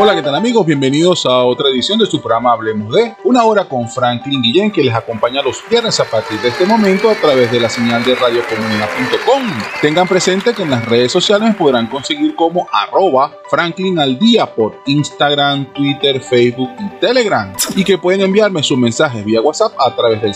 Hola, ¿qué tal amigos? Bienvenidos a otra edición de su programa Hablemos de una hora con Franklin Guillén que les acompaña los viernes a partir de este momento a través de la señal de radiocomunidad.com. Tengan presente que en las redes sociales podrán conseguir como arroba Franklin al por Instagram, Twitter, Facebook y Telegram y que pueden enviarme sus mensajes vía WhatsApp a través del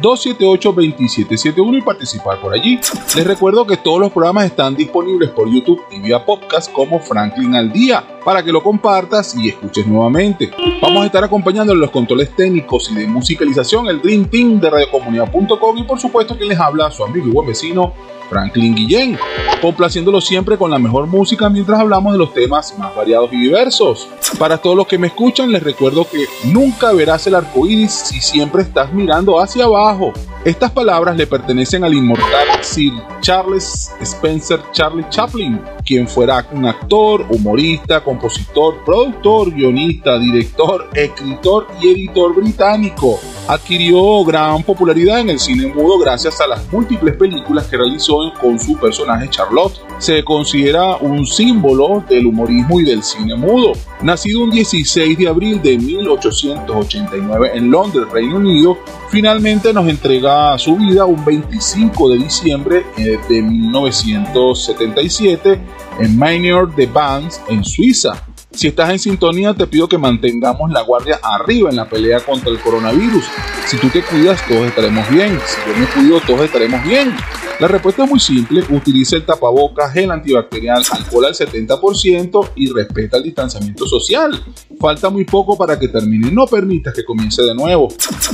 0414-278-2771 y participar por allí. Les recuerdo que todos los programas están disponibles por YouTube y vía podcast como Franklin al día para que lo compartas y escuches nuevamente. Vamos a estar acompañando en los controles técnicos y de musicalización el Dream Team de radiocomunidad.com y por supuesto que les habla su amigo y buen vecino Franklin Guillén, complaciéndolo siempre con la mejor música mientras hablamos de los temas más variados y diversos. Para todos los que me escuchan, les recuerdo que nunca verás el arco iris si siempre estás mirando hacia abajo. Estas palabras le pertenecen al inmortal Sir Charles Spencer Charlie Chaplin, quien fuera un actor, humorista, compositor, productor, guionista, director, escritor y editor británico. Adquirió gran popularidad en el cine mudo gracias a las múltiples películas que realizó con su personaje Charlotte. Se considera un símbolo del humorismo y del cine mudo. Nacido un 16 de abril de 1889 en Londres, Reino Unido, finalmente nos entrega su vida un 25 de diciembre eh, de 1977 en Maynard de Banks, en Suiza. Si estás en sintonía, te pido que mantengamos la guardia arriba en la pelea contra el coronavirus. Si tú te cuidas, todos estaremos bien. Si yo me cuido, todos estaremos bien. La respuesta es muy simple. Utiliza el tapabocas, gel antibacterial, alcohol al 70% y respeta el distanciamiento social. Falta muy poco para que termine. No permitas que comience de nuevo.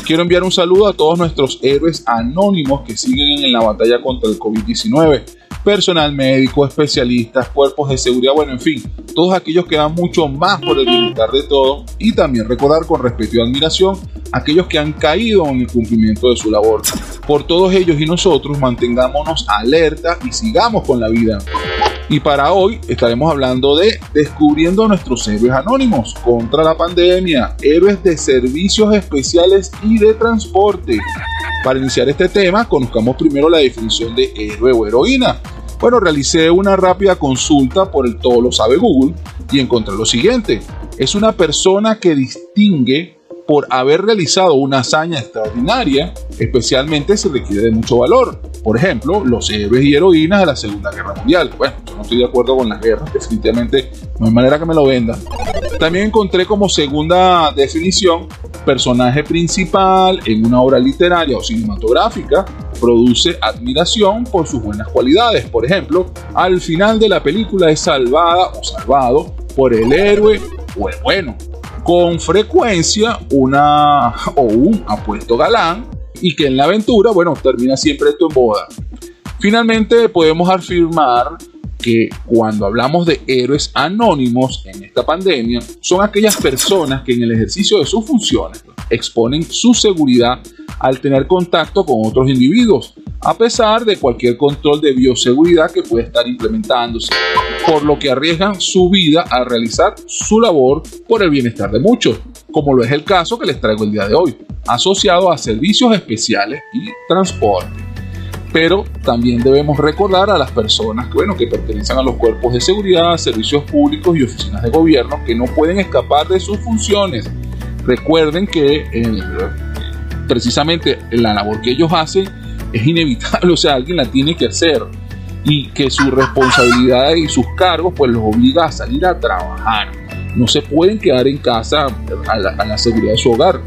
Quiero enviar un saludo a todos nuestros héroes anónimos que siguen en la batalla contra el COVID-19 personal médico, especialistas, cuerpos de seguridad, bueno, en fin, todos aquellos que dan mucho más por el bienestar de todos y también recordar con respeto y admiración aquellos que han caído en el cumplimiento de su labor. Por todos ellos y nosotros mantengámonos alerta y sigamos con la vida. Y para hoy estaremos hablando de descubriendo nuestros héroes anónimos contra la pandemia, héroes de servicios especiales y de transporte. Para iniciar este tema, conozcamos primero la definición de héroe o heroína. Bueno, realicé una rápida consulta por el todo lo sabe Google y encontré lo siguiente. Es una persona que distingue por haber realizado una hazaña extraordinaria, especialmente se requiere de mucho valor. Por ejemplo, los héroes y heroínas de la Segunda Guerra Mundial. Bueno, yo no estoy de acuerdo con las guerras, definitivamente no hay manera que me lo vendan. También encontré como segunda definición personaje principal en una obra literaria o cinematográfica produce admiración por sus buenas cualidades. Por ejemplo, al final de la película es salvada o salvado por el héroe o el bueno con frecuencia una o un apuesto galán y que en la aventura, bueno, termina siempre esto en boda. Finalmente podemos afirmar que cuando hablamos de héroes anónimos en esta pandemia, son aquellas personas que en el ejercicio de sus funciones exponen su seguridad al tener contacto con otros individuos, a pesar de cualquier control de bioseguridad que pueda estar implementándose, por lo que arriesgan su vida a realizar su labor por el bienestar de muchos, como lo es el caso que les traigo el día de hoy, asociado a servicios especiales y transporte. Pero también debemos recordar a las personas que, bueno, que pertenecen a los cuerpos de seguridad, servicios públicos y oficinas de gobierno que no pueden escapar de sus funciones. Recuerden que precisamente la labor que ellos hacen es inevitable, o sea, alguien la tiene que hacer y que su responsabilidad y sus cargos pues los obliga a salir a trabajar. No se pueden quedar en casa a la, seguridad de su hogar.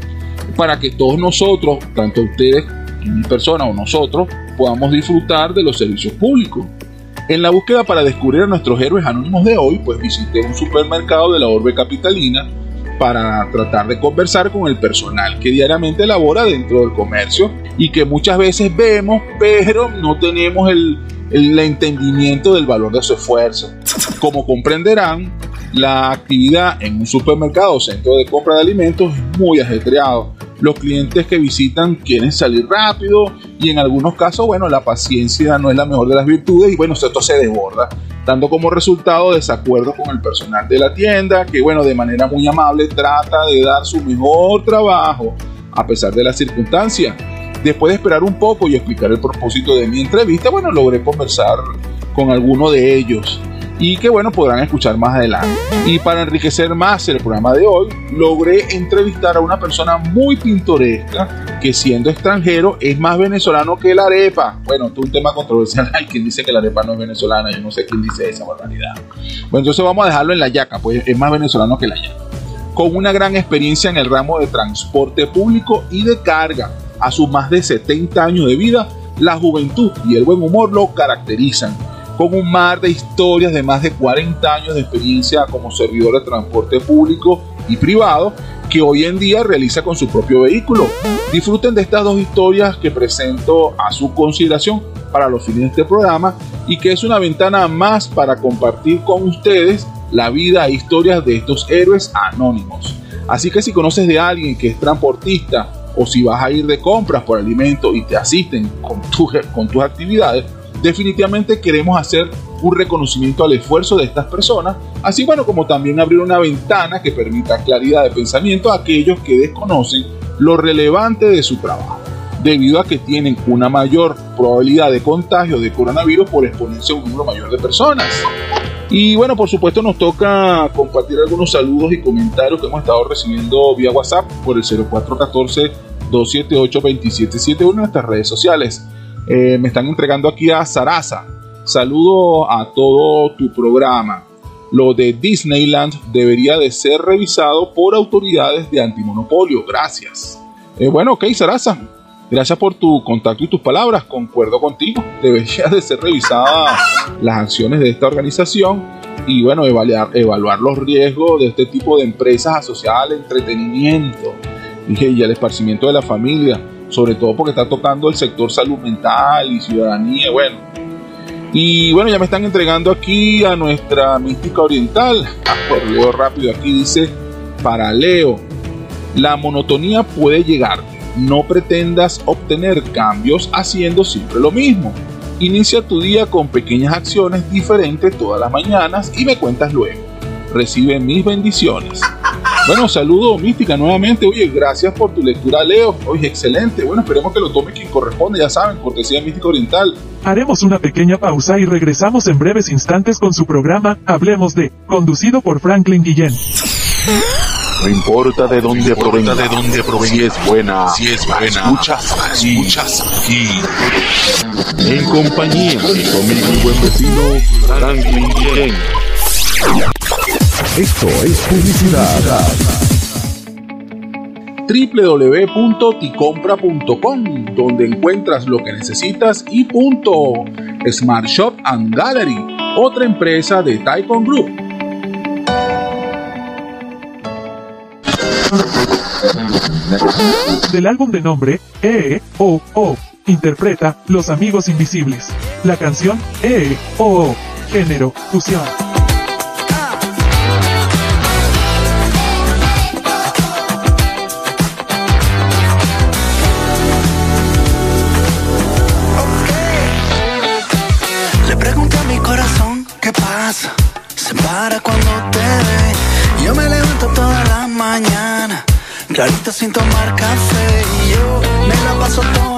Para que todos nosotros, tanto ustedes mi persona o nosotros, podamos disfrutar de los servicios públicos. En la búsqueda para descubrir a nuestros héroes anónimos de hoy, pues visité un supermercado de la Orbe Capitalina para tratar de conversar con el personal que diariamente labora dentro del comercio y que muchas veces vemos, pero no tenemos el, el entendimiento del valor de su esfuerzo. Como comprenderán, la actividad en un supermercado o centro de compra de alimentos es muy ajetreado. Los clientes que visitan quieren salir rápido y en algunos casos, bueno, la paciencia no es la mejor de las virtudes y bueno, esto se desborda, dando como resultado desacuerdos con el personal de la tienda que, bueno, de manera muy amable trata de dar su mejor trabajo a pesar de las circunstancias. Después de esperar un poco y explicar el propósito de mi entrevista, bueno, logré conversar con alguno de ellos y que bueno podrán escuchar más adelante. Y para enriquecer más el programa de hoy, logré entrevistar a una persona muy pintoresca que siendo extranjero es más venezolano que la arepa. Bueno, esto es un tema controversial. Hay quien dice que la arepa no es venezolana, yo no sé quién dice esa barbaridad. Bueno, entonces vamos a dejarlo en la yaca, pues es más venezolano que la yaca. Con una gran experiencia en el ramo de transporte público y de carga. A sus más de 70 años de vida, la juventud y el buen humor lo caracterizan con un mar de historias de más de 40 años de experiencia como servidor de transporte público y privado que hoy en día realiza con su propio vehículo. Disfruten de estas dos historias que presento a su consideración para los fines de este programa y que es una ventana más para compartir con ustedes la vida e historias de estos héroes anónimos. Así que si conoces de alguien que es transportista o si vas a ir de compras por alimento y te asisten con, con tus actividades, definitivamente queremos hacer un reconocimiento al esfuerzo de estas personas, así bueno como también abrir una ventana que permita claridad de pensamiento a aquellos que desconocen lo relevante de su trabajo, debido a que tienen una mayor probabilidad de contagio de coronavirus por exponerse a un número mayor de personas. Y bueno, por supuesto nos toca compartir algunos saludos y comentarios que hemos estado recibiendo vía WhatsApp por el 0414 278 2771 en nuestras redes sociales. Eh, me están entregando aquí a Sarasa. Saludo a todo tu programa. Lo de Disneyland debería de ser revisado por autoridades de antimonopolio. Gracias. Eh, bueno, ok, Sarasa. Gracias por tu contacto y tus palabras. Concuerdo contigo. Debería de ser revisada las acciones de esta organización y bueno, evaluar, los riesgos de este tipo de empresas asociadas al entretenimiento y al esparcimiento de la familia sobre todo porque está tocando el sector salud mental y ciudadanía, bueno. Y bueno, ya me están entregando aquí a nuestra mística oriental. Ah, por leo rápido, aquí dice, para Leo, la monotonía puede llegar. No pretendas obtener cambios haciendo siempre lo mismo. Inicia tu día con pequeñas acciones diferentes todas las mañanas y me cuentas luego. Recibe mis bendiciones. Bueno, saludo Mística nuevamente. Oye, gracias por tu lectura, Leo. Oye, excelente. Bueno, esperemos que lo tome quien corresponde, ya saben, cortesía Mística Oriental. Haremos una pequeña pausa y regresamos en breves instantes con su programa Hablemos de, conducido por Franklin Guillén. No importa de dónde provenga, de dónde provenga, si es buena, si es buena, escuchas, escuchas aquí. En compañía de mi buen vecino Franklin Guillén. Esto es publicidad. www.ticompra.com, donde encuentras lo que necesitas y punto. Smart Shop and Gallery, otra empresa de Taikon Group. Del álbum de nombre E O O interpreta Los Amigos Invisibles. La canción E O O, género fusión. Sin tomar café. Yo me la paso todos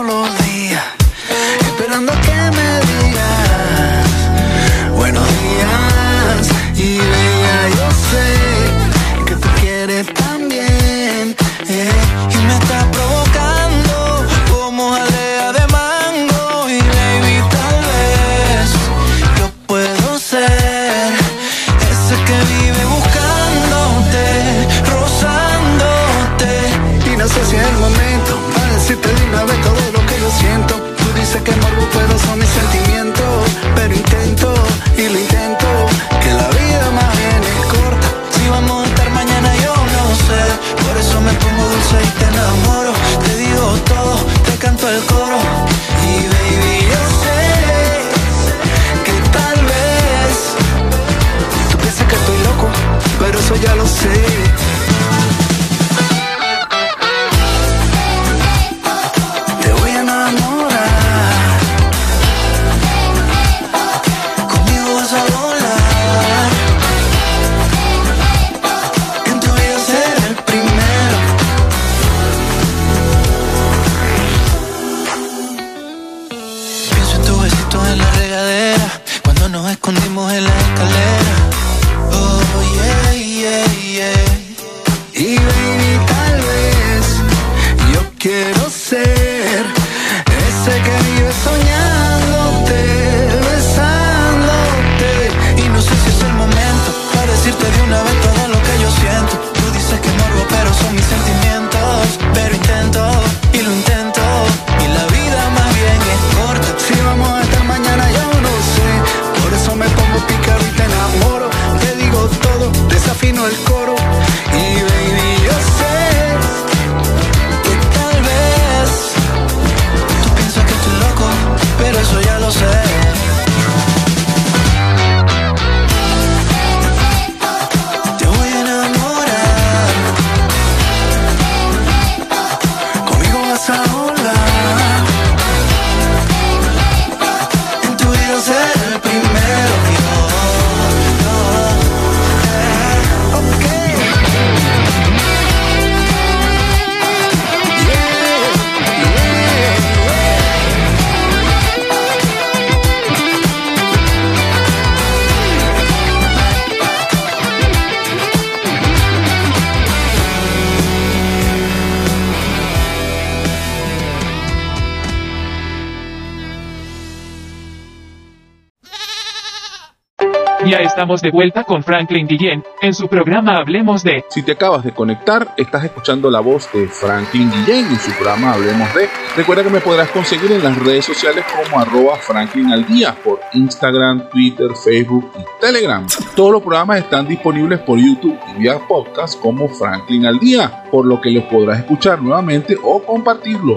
de vuelta con Franklin Guillén en su programa Hablemos de. Si te acabas de conectar, estás escuchando la voz de Franklin Guillén en su programa Hablemos de. Recuerda que me podrás conseguir en las redes sociales como arroba Franklin al por Instagram, Twitter, Facebook y Telegram. Todos los programas están disponibles por YouTube y vía podcast como Franklin al día, por lo que los podrás escuchar nuevamente o compartirlo.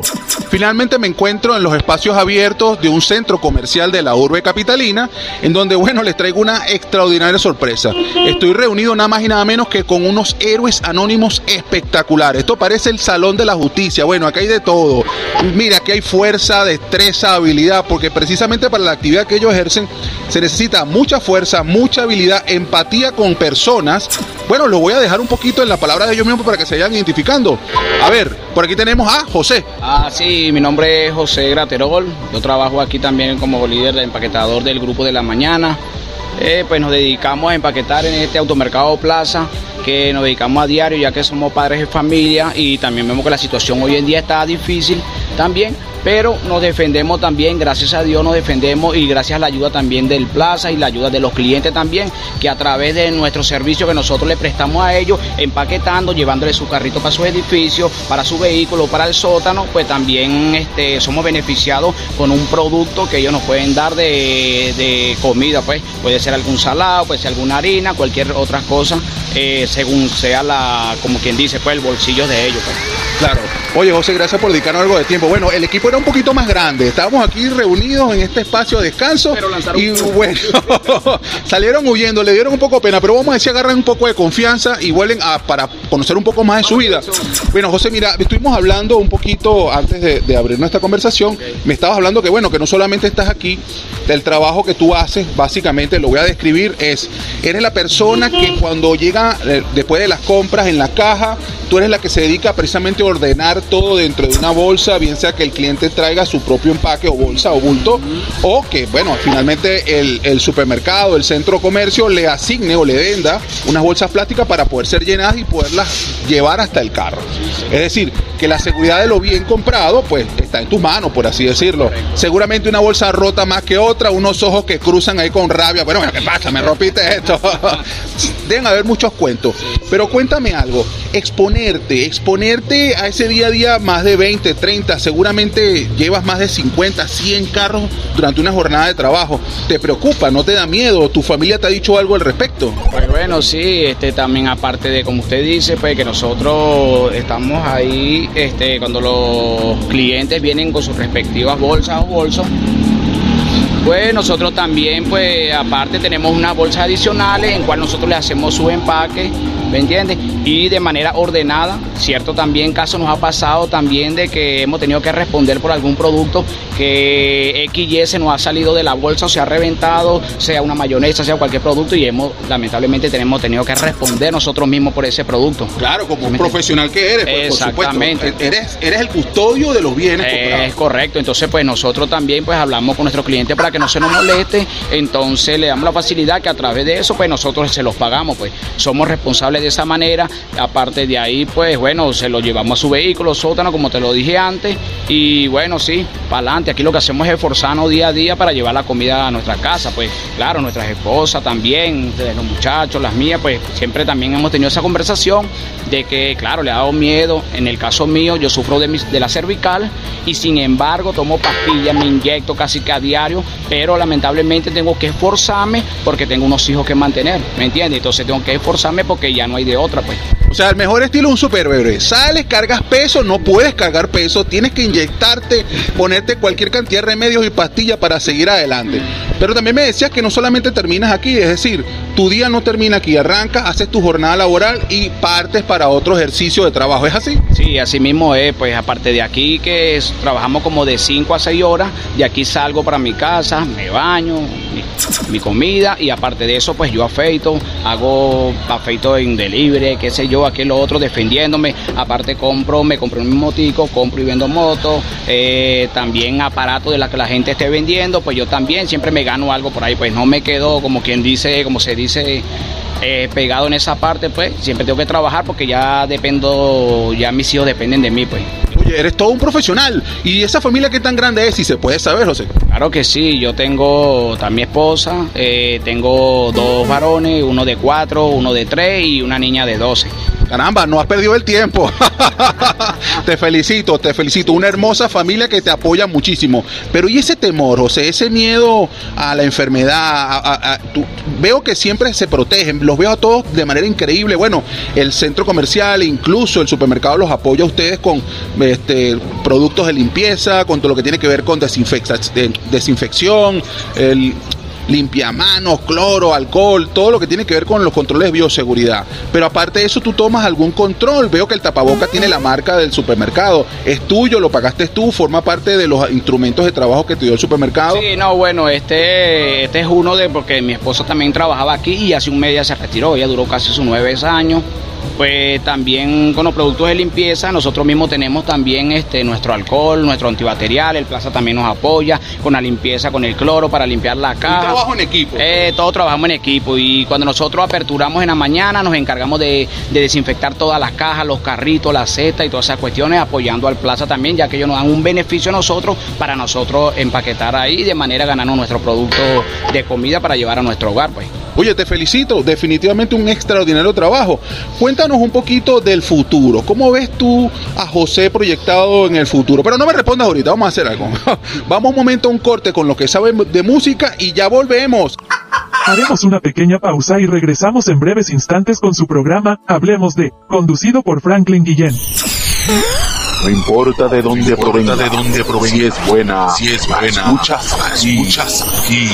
Finalmente me encuentro en los espacios abiertos de un centro comercial de la urbe capitalina, en donde, bueno, les traigo una extraordinaria sorpresa. Estoy reunido nada más y nada menos que con unos héroes anónimos espectaculares. Esto parece el Salón de la Justicia. Bueno, aquí hay de todo. Mira, aquí hay fuerza, destreza, habilidad, porque precisamente para la actividad que ellos ejercen se necesita mucha fuerza, mucha habilidad, empatía con personas. Bueno, lo voy a dejar un poquito en la palabra de ellos mismos para que se vayan identificando. A ver, por aquí tenemos a José. Ah, sí, mi nombre es José Graterol. Yo trabajo aquí también como líder de empaquetador del grupo de la mañana. Eh, pues nos dedicamos a empaquetar en este automercado Plaza, que nos dedicamos a diario ya que somos padres de familia y también vemos que la situación hoy en día está difícil también pero nos defendemos también, gracias a Dios nos defendemos y gracias a la ayuda también del Plaza y la ayuda de los clientes también, que a través de nuestro servicio que nosotros le prestamos a ellos, empaquetando, llevándole su carrito para sus edificios, para su vehículo, para el sótano, pues también este, somos beneficiados con un producto que ellos nos pueden dar de, comida, pues puede ser algún salado, puede ser alguna harina, cualquier otra cosa, eh, según sea la, como quien dice, pues el bolsillo de ellos. Pues. Claro. Oye, José, gracias por dedicarnos algo de tiempo. Bueno, el equipo era un poquito más grande. Estábamos aquí reunidos en este espacio de descanso. y bueno, salieron huyendo, le dieron un poco de pena, pero vamos a decir, agarran un poco de confianza y vuelven a, para conocer un poco más de su vida. Bueno, José, mira, estuvimos hablando un poquito antes de, abrir nuestra conversación. Me estabas hablando que, bueno, que no solamente estás aquí, del trabajo que tú haces, básicamente lo voy a describir, es, eres la persona que cuando llega eh, después de las compras en la caja, tú eres la que se dedica precisamente a ordenar todo dentro de una bolsa, bien sea que el cliente traiga su propio empaque o bolsa o bulto, o que, bueno, finalmente el, supermercado, el centro comercio le asigne o le venda unas bolsas plásticas para poder ser llenadas y poderlas llevar hasta el carro. Es decir, que la seguridad de lo bien comprado, pues está en tus manos, por así decirlo. Seguramente una bolsa rota más que otra, unos ojos que cruzan ahí con rabia. Bueno, ¿qué pasa? Me rompiste esto. Deben haber muchos cuentos. Pero cuéntame algo, exponerte, a ese día a día más de 20, 30, seguramente llevas más de 50, 100 carros durante una jornada de trabajo. ¿Te preocupa? ¿No te da miedo? ¿Tu familia te ha dicho algo al respecto? Pues bueno, sí, este también aparte de como usted dice, pues que nosotros estamos ahí este cuando los clientes vienen con sus respectivas bolsas o bolsos pues nosotros también, pues aparte tenemos unas bolsas adicionales en cual nosotros le hacemos su empaque, ¿me entiendes? Y de manera ordenada, ¿cierto? También caso nos ha pasado también de que hemos tenido que responder por algún producto que XY se nos ha salido de la bolsa o se ha reventado, sea una mayonesa, sea cualquier producto y hemos, lamentablemente tenemos tenido que responder nosotros mismos por ese producto. Claro, como un profesional que eres, pues, Exactamente. Eres, eres el custodio de los bienes. Es correcto, entonces pues nosotros también pues hablamos con nuestros clientes para que no se nos moleste, entonces le damos la facilidad que a través de eso pues nosotros se los pagamos, pues somos responsables de esa manera, aparte de ahí pues bueno, se lo llevamos a su vehículo, sótano, como te lo dije antes, y bueno, sí, para adelante Aquí lo que hacemos es esforzarnos día a día para llevar la comida a nuestra casa. Pues claro, nuestras esposas también, los muchachos, las mías, pues siempre también hemos tenido esa conversación de que, claro, le ha dado miedo. En el caso mío, yo sufro de, de la cervical y sin embargo tomo pastillas, me inyecto casi que a diario, pero lamentablemente tengo que esforzarme porque tengo unos hijos que mantener, ¿me entiendes? Entonces tengo que esforzarme porque ya no hay de otra, pues. O sea, el mejor estilo es un superhéroe. Sales, cargas peso, no puedes cargar peso, tienes que inyectarte, ponerte cualquier cantidad de remedios y pastillas para seguir adelante. Pero también me decías que no solamente terminas aquí, es decir, tu día no termina aquí, arrancas, haces tu jornada laboral y partes para otro ejercicio de trabajo, ¿es así? Sí, así mismo es, pues aparte de aquí que trabajamos como de 5 a 6 horas, de aquí salgo para mi casa, me baño, mi, comida y aparte de eso pues yo afeito, hago afeito en delivery, qué sé yo, aquí lo otro defendiéndome, aparte compro, me compro un motico, compro y vendo motos, eh, también aparato de la que la gente esté vendiendo, pues yo también siempre me gano algo por ahí, pues no me quedo como quien dice, como se dice eh, pegado en esa parte, pues siempre tengo que trabajar porque ya dependo, ya mis hijos dependen de mí, pues. Oye, eres todo un profesional. ¿Y esa familia qué tan grande es? Si se puede saber, José. Claro que sí, yo tengo también esposa, eh, tengo dos varones, uno de cuatro, uno de tres y una niña de doce. Caramba, no has perdido el tiempo. te felicito, te felicito. Una hermosa familia que te apoya muchísimo. Pero ¿y ese temor, José? Ese miedo a la enfermedad. A, veo que siempre se protegen. Los veo a todos de manera increíble. Bueno, el centro comercial, incluso el supermercado los apoya a ustedes con este, productos de limpieza, con todo lo que tiene que ver con desinfección, el limpiamanos, cloro, alcohol, todo lo que tiene que ver con los controles de bioseguridad. Pero aparte de eso, tú tomas algún control. Veo que el tapaboca tiene la marca del supermercado. Es tuyo, lo pagaste tú, forma parte de los instrumentos de trabajo que te dio el supermercado. Sí, no, bueno, este, este es uno de, porque mi esposa también trabajaba aquí y hace un mes ya se retiró, ella duró casi sus nueve años pues también con los productos de limpieza nosotros mismos tenemos también este nuestro alcohol, nuestro antibacterial, el Plaza también nos apoya con la limpieza, con el cloro para limpiar la caja. trabajo en equipo? Eh, todos trabajamos en equipo y cuando nosotros aperturamos en la mañana nos encargamos de, de desinfectar todas las cajas, los carritos, la cesta y todas esas cuestiones apoyando al Plaza también ya que ellos nos dan un beneficio a nosotros para nosotros empaquetar ahí de manera ganando nuestro producto de comida para llevar a nuestro hogar pues. Oye, te felicito, definitivamente un extraordinario trabajo. Cuéntanos un poquito del futuro. ¿Cómo ves tú a José proyectado en el futuro? Pero no me respondas ahorita, vamos a hacer algo. vamos un momento a un corte con lo que saben de música y ya volvemos. Haremos una pequeña pausa y regresamos en breves instantes con su programa Hablemos de, conducido por Franklin Guillén. No importa de dónde provenga, de dónde provenga, si es buena, si es buena, escuchas aquí, escuchas aquí.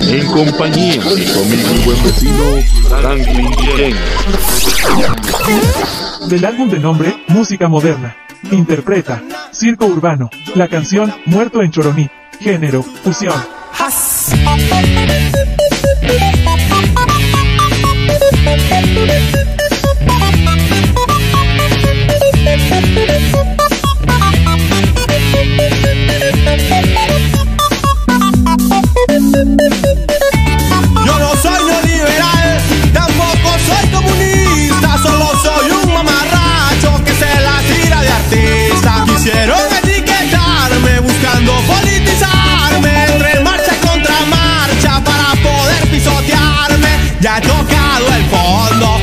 En compañía de conmigo y buen vecino Franklin Guillén. Del álbum de nombre Música Moderna. Interpreta Circo Urbano. La canción Muerto en Choroní. Género Fusión. Ya he tocado el fondo,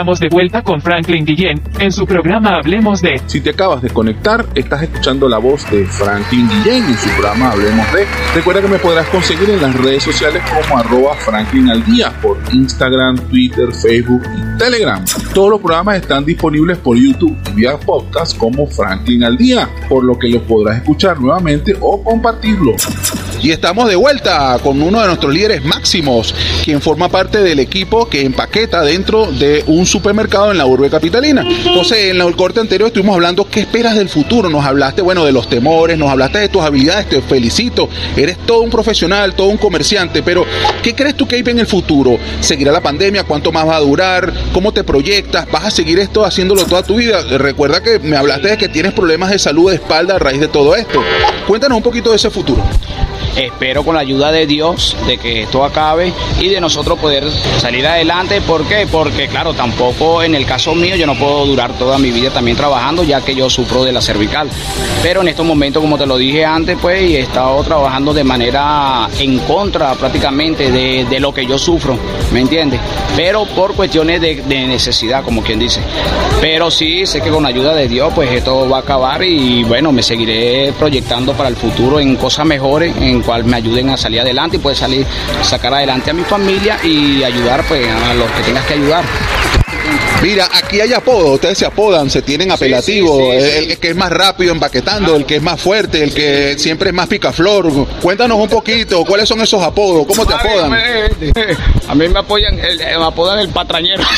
estamos de vuelta con Franklin Guillén en su programa Hablemos de. Si te acabas de conectar, estás escuchando la voz de Franklin Guillén en su programa Hablemos de. Recuerda que me podrás conseguir en las redes sociales como arroba Franklin al día por Instagram, Twitter, Facebook y Telegram. Todos los programas están disponibles por YouTube y vía podcast como Franklin al día, por lo que los podrás escuchar nuevamente o compartirlo. Y estamos de vuelta con uno de nuestros líderes máximos, quien forma parte del equipo que empaqueta dentro de un supermercado en la urbe capitalina. José, en el corte anterior estuvimos hablando qué esperas del futuro. Nos hablaste, bueno, de los temores, nos hablaste de tus habilidades, te felicito. Eres todo un profesional, todo un comerciante, pero ¿qué crees tú que hay en el futuro? ¿Seguirá la pandemia? ¿Cuánto más va a durar? ¿Cómo te proyectas? ¿Vas a seguir esto haciéndolo toda tu vida? Recuerda que me hablaste de que tienes problemas de salud de espalda a raíz de todo esto. Cuéntanos un poquito de ese futuro. Espero con la ayuda de Dios de que esto acabe y de nosotros poder salir adelante. ¿Por qué? Porque claro, tampoco en el caso mío yo no puedo durar toda mi vida también trabajando ya que yo sufro de la cervical. Pero en estos momentos, como te lo dije antes, pues he estado trabajando de manera en contra prácticamente de, de lo que yo sufro, ¿me entiendes? Pero por cuestiones de, de necesidad, como quien dice. Pero sí, sé que con la ayuda de Dios pues esto va a acabar y bueno, me seguiré proyectando para el futuro en cosas mejores, en cual me ayuden a salir adelante y poder salir, sacar adelante a mi familia y ayudar pues a los que tengas que ayudar. Mira, aquí hay apodos, ustedes se apodan, se tienen apelativos, sí, sí, sí. El, el que es más rápido empaquetando, el que es más fuerte, el que siempre es más picaflor. Cuéntanos un poquito, ¿cuáles son esos apodos? ¿Cómo te apodan? A mí me apoyan, el- me apodan el patrañero.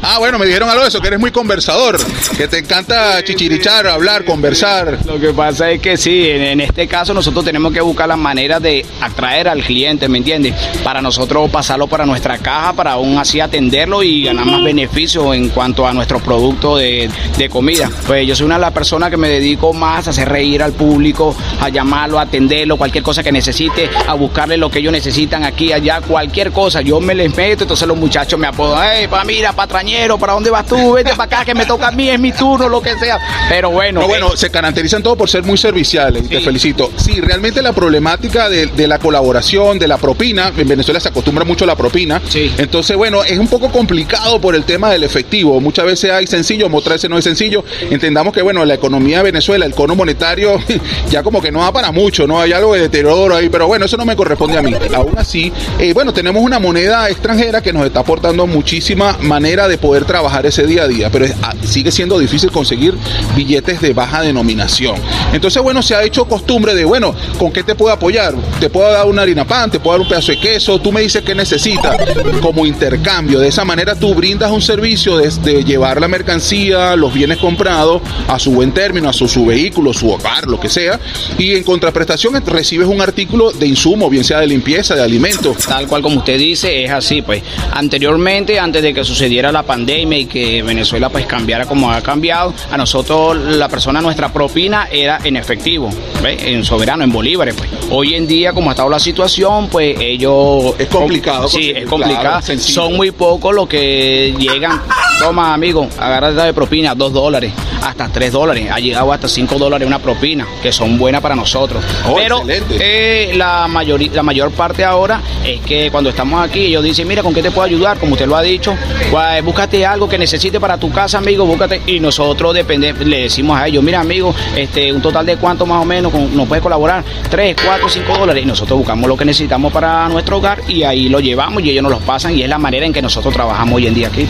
Ah, bueno, me dijeron algo de eso, que eres muy conversador, que te encanta chichirichar, hablar, conversar. Lo que pasa es que sí, en, en este caso nosotros tenemos que buscar las maneras de atraer al cliente, ¿me entiendes? Para nosotros pasarlo para nuestra caja, para aún así atenderlo y ganar más beneficios en cuanto a nuestro producto de, de comida. Pues yo soy una de las personas que me dedico más a hacer reír al público, a llamarlo, a atenderlo, cualquier cosa que necesite, a buscarle lo que ellos necesitan aquí, allá, cualquier cosa. Yo me les meto, entonces los muchachos me apodan, hey, pa, mira, patrañero, ¿para dónde vas tú? Vete para acá que me toca a mí, es mi turno, lo que sea. Pero bueno. No, eh, bueno, se caracterizan todo por ser muy serviciales te felicito. Sí, realmente la problemática de, de la colaboración, de la propina, en Venezuela se acostumbra mucho a la propina. Sí. Entonces, bueno, es un poco complicado por el tema del efectivo. Muchas veces hay sencillo, otras veces no es sencillo. Entendamos que, bueno, la economía de Venezuela, el cono monetario, ya como que no va para mucho, ¿no? Hay algo de deterioro ahí, pero bueno, eso no me corresponde a mí. Aún así, eh, bueno, tenemos una moneda extranjera que nos está aportando muchísima manera de poder trabajar ese día a día, pero ah, sigue siendo difícil conseguir billetes de baja denominación. Entonces, bueno, se ha hecho costumbre de, bueno, ¿con qué te puedo apoyar? Te puedo dar una harina pan, te puedo dar un pedazo de queso, tú me dices qué necesitas, como intercambio. De esa manera tú brindas un servicio de, de llevar la mercancía, los bienes comprados a su buen término, a su, su vehículo, su hogar, lo que sea, y en contraprestación recibes un artículo de insumo, bien sea de limpieza, de alimentos. Tal cual como usted dice, es así, pues. Anteriormente, antes de que sucediera la pandemia y que Venezuela pues cambiara como ha cambiado, a nosotros la persona, nuestra propina era en efectivo, en soberano, en bolívares, pues. Hoy en día, como ha estado la situación, pues ellos... Es complicado Sí, es complicado. claro. Son muy pocos los que llegan. Toma, amigo, agarra de propina, dos dólares, hasta tres dólares. Ha llegado hasta cinco dólares una propina, que son buenas para nosotros. Oh, Pero eh, la, mayoría, la mayor parte ahora es que cuando estamos aquí, ellos dicen, mira, ¿con qué te puedo ayudar? Como usted lo ha dicho, "Gua- búscate algo que necesite para tu casa, amigo, búscate. Y nosotros depende, le decimos a ellos, mira, amigo, este, un total de cuánto más o menos con- nos puedes colaborar, tres, cuatro, cinco dólares. Y nosotros buscamos lo que necesitamos para nuestro hogar y ahí lo llevamos y ellos nos los pasan y es la manera en que nosotros trabajamos hoy en día aquí.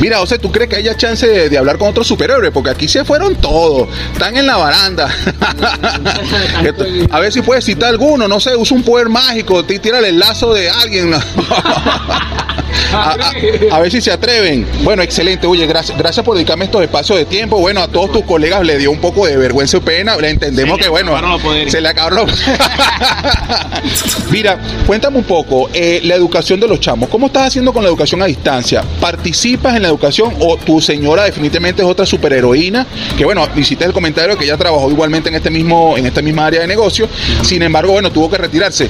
Mira, José, ¿tú crees que haya chance de, de hablar con otros superhéroes? Porque aquí se fueron todos. Están en la baranda. Esto- a ver si puedes citar alguno. No sé, usa un poder mágico. tí- Tírale el lazo de alguien. a, a- a ver si se atreven. Bueno, excelente. Oye, gracias, gracias por dedicarme estos espacios de tiempo. Bueno, a todos tus colegas le dio un poco de vergüenza y pena. Le entendemos Se que, bueno, se le acabaron los- Mira, cuéntame un poco, eh, la educación de los chamos. ¿Cómo estás haciendo con la educación a distancia? ¿Participas en la educación o tu señora definitivamente es otra superheroína? Que bueno, hiciste el comentario que ella trabajó igualmente en este mismo, en esta misma área de negocio. Sin embargo, bueno, tuvo que retirarse.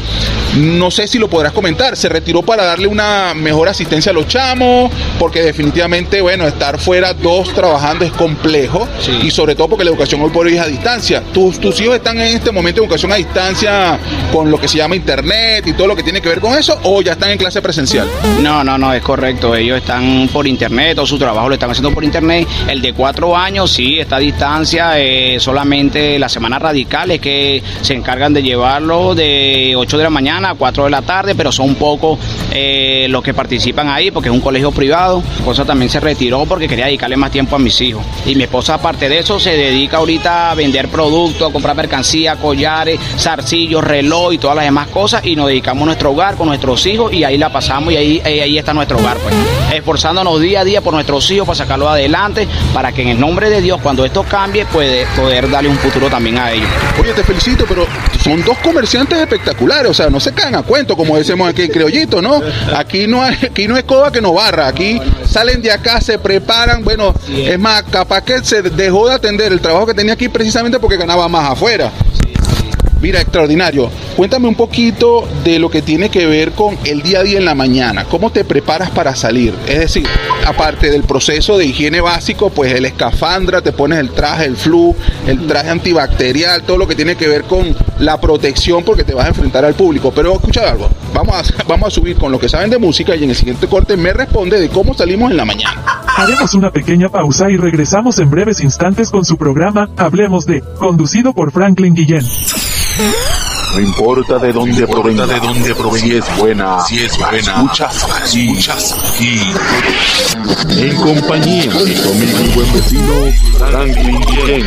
No sé si lo podrás comentar. Se retiró para darle una mejor asistencia a los chamos, porque definitivamente, bueno, estar fuera dos trabajando es complejo. Sí. Y sobre todo porque la educación hoy por hoy es a distancia. ¿Tus, tus hijos están en este momento de educación a distancia con lo que se llama internet y todo lo que tiene que ver con eso o ya están en clase presencial? No, no, no, es correcto. Ellos están por internet, todo su trabajo lo están haciendo por internet. El de cuatro años sí está a distancia. eh, solamente la semana radical es que se encargan de llevarlo de 8 de la mañana a 4 de la tarde, pero son pocos eh, los que participan ahí porque es un colegio privado. Esposa también se retiró porque quería dedicarle más tiempo a mis hijos. Y mi esposa, aparte de eso, se dedica ahorita a vender productos, a comprar mercancía, collares, zarcillos, reloj y todas las demás cosas. Y nos dedicamos a nuestro hogar con nuestros hijos y ahí la pasamos y ahí, ahí está nuestro hogar. Pues. Esforzándonos día día por nuestros hijos para sacarlos adelante, para que en el nombre de Dios, cuando esto cambie, puede poder darle un futuro también a ellos. Oye, te felicito, pero son dos comerciantes espectaculares, o sea, no se caen a cuento, como decimos aquí en Criollito, ¿no? Aquí no hay, aquí no es coba que no barra, aquí salen de acá, se preparan, bueno, es más, capaz que se dejó de atender el trabajo que tenía aquí precisamente porque ganaba más afuera. Mira, extraordinario. Cuéntame un poquito de lo que tiene que ver con el día a día en la mañana. ¿Cómo te preparas para salir? Es decir, aparte del proceso de higiene básico, pues el escafandra, te pones el traje, el flu, el traje antibacterial, todo lo que tiene que ver con la protección porque te vas a enfrentar al público. Pero escucha algo, vamos a, vamos a subir con lo que saben de música y en el siguiente corte me responde de cómo salimos en la mañana. Haremos una pequeña pausa y regresamos en breves instantes con su programa Hablemos de, conducido por Franklin Guillén. No importa de dónde provenga, de dónde provenga, si es buena, si es buena, escuchas aquí, escuchas aquí. En compañía de tu amigo y buen vecino Franklin Chen.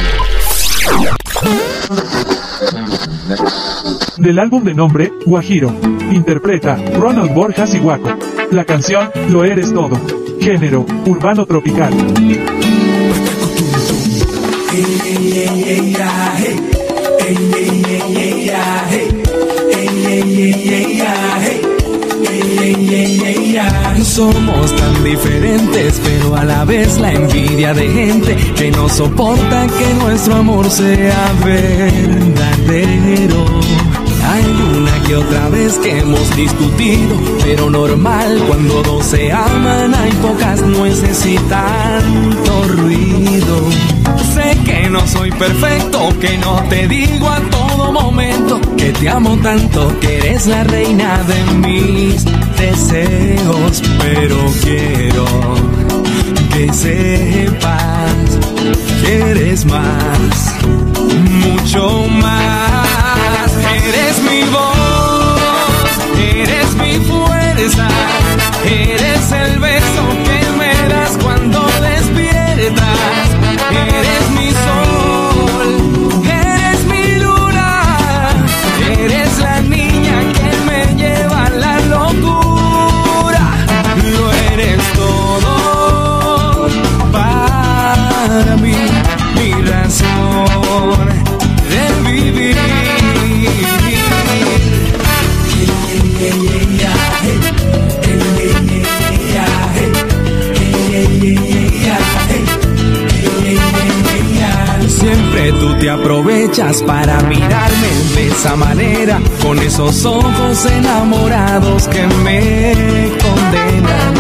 Del álbum de nombre, Guajiro. Interpreta, Ronald Borjas y Guaco. La canción, Lo Eres Todo. Género, urbano tropical. Somos tan diferentes, pero a la vez la envidia de gente que no soporta que nuestro amor sea verdadero. Hay una que otra vez que hemos discutido, pero normal cuando dos se aman hay pocas nueces y ruido. Sé que no soy perfecto, que no te digo a todo momento que te amo tanto, que eres la reina de mis deseos, pero quiero que sepas que eres más, mucho más. Eres mi voz, eres mi fuerza, eres el beso que me das cuando despiertas, eres te aprovechas para mirarme de esa manera, con esos ojos enamorados que me condenan.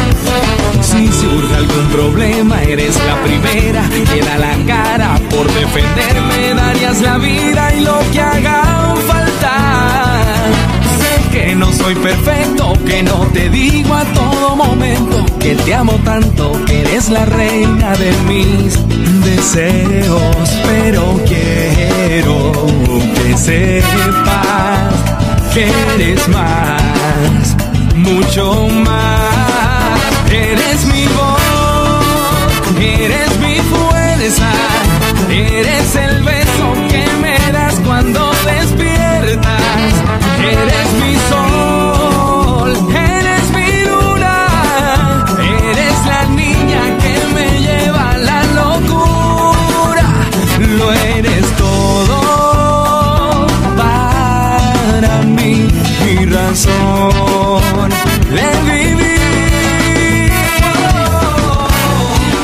Si surge algún problema, eres la primera que da la cara por defenderme, darías la vida y lo que haga falta. Sé que no soy perfecto, que no te digo a todo momento que te amo tanto, que eres la reina de mis deseos, pero quiero que sepas que eres más, mucho más. Eres mi voz, eres mi fuerza, eres el beso que me das cuando despiertas. Eres mi sol, eres mi luna, eres la niña que me lleva a la locura. Lo eres todo para mí, mi razón de vivir.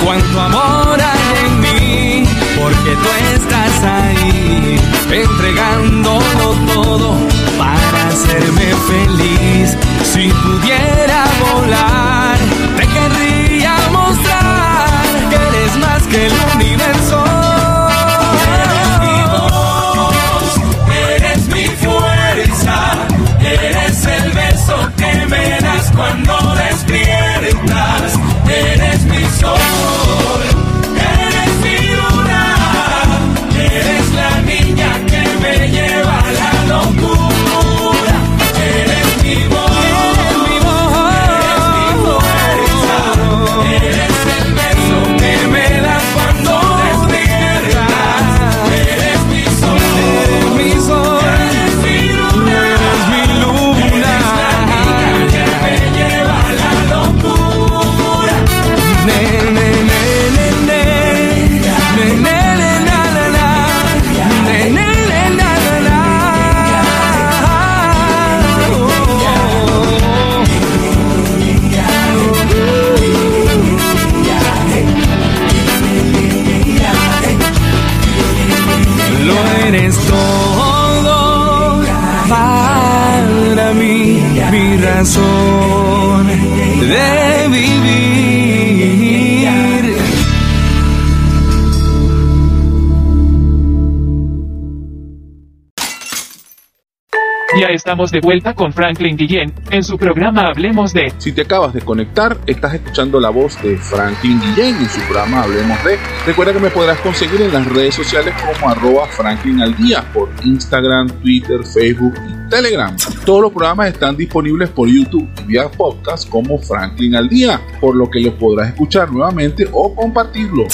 Cuánto amor hay en mí, porque tú estás ahí, entregándolo todo para hacerme feliz. Si pudiera volar, te querría mostrar que eres más que el universo. Eres mi voz, eres mi fuerza, eres el beso que me das cuando despiertas, eres mi sol. De vivir. Ya estamos de vuelta con Franklin Guillén en su programa Hablemos de. Si te acabas de conectar, estás escuchando la voz de Franklin Guillén en su programa Hablemos de. Recuerda que me podrás conseguir en las redes sociales como arroba Franklin al día por Instagram, Twitter, Facebook y Telegram. Todos los programas están disponibles por YouTube y vía podcast como Franklin al día, por lo que lo podrás escuchar nuevamente o compartirlo.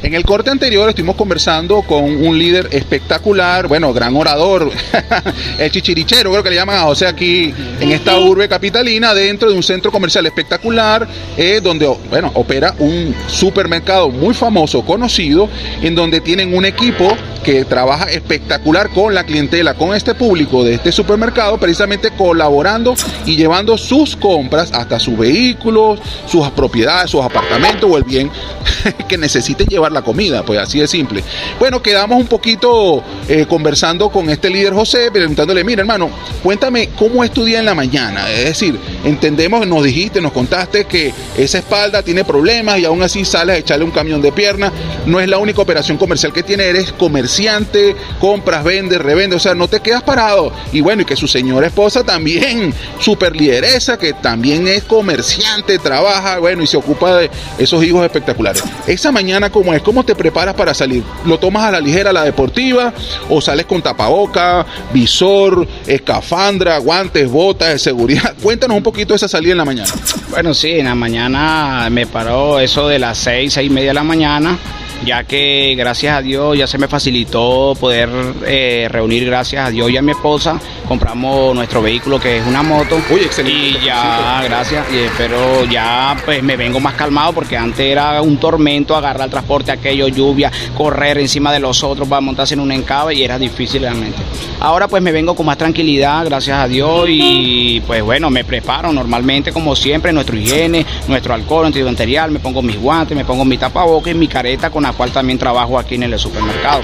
En el corte anterior estuvimos conversando con un líder espectacular, bueno, gran orador, el chichirichero, creo que le llaman a José aquí en esta urbe capitalina, dentro de un centro comercial espectacular, eh, donde, bueno, opera un supermercado muy famoso, conocido, en donde tienen un equipo que trabaja espectacular con la clientela, con este público de este supermercado, precisamente colaborando y llevando sus compras hasta sus vehículos, sus propiedades, sus apartamentos o el bien que necesiten llevar la comida, pues así de simple. Bueno, quedamos un poquito eh, conversando con este líder José, preguntándole, mira hermano, cuéntame cómo es tu día en la mañana. Es decir, entendemos, nos dijiste, nos contaste que esa espalda tiene problemas y aún así sales a echarle un camión de pierna. No es la única operación comercial que tiene, eres comerciante, compras, vendes, revendes, o sea, no te quedas parado. Y bueno, y que su señora esposa también, super lideresa, que también es comerciante, trabaja, bueno, y se ocupa de esos hijos espectaculares. Esa mañana, ¿cómo es? ¿Cómo te preparas para salir? ¿Lo tomas a la ligera, a la deportiva? ¿O sales con tapaboca, visor, escafandra, guantes, botas de seguridad? Cuéntanos un poquito de esa salida en la mañana. Bueno, sí, en la mañana me paró eso de las seis, seis y media de la mañana, ya que gracias a Dios ya se me facilitó poder eh, reunir, gracias a Dios y a mi esposa, compramos nuestro vehículo que es una moto. Uy, excelente. Y ya, gracias, y- pero ya pues me vengo más calmado porque antes era un tormento agarrar el transporte, aquello, lluvia, correr encima de los otros para montarse en un encabe y era difícil realmente. Ahora pues me vengo con más tranquilidad, gracias a Dios y pues bueno, me preparo normalmente como siempre, nuestro higiene, nuestro alcohol antibacterial, me pongo mis guantes, me pongo mi tapabocas y mi careta con la cual también trabajo aquí en el supermercado.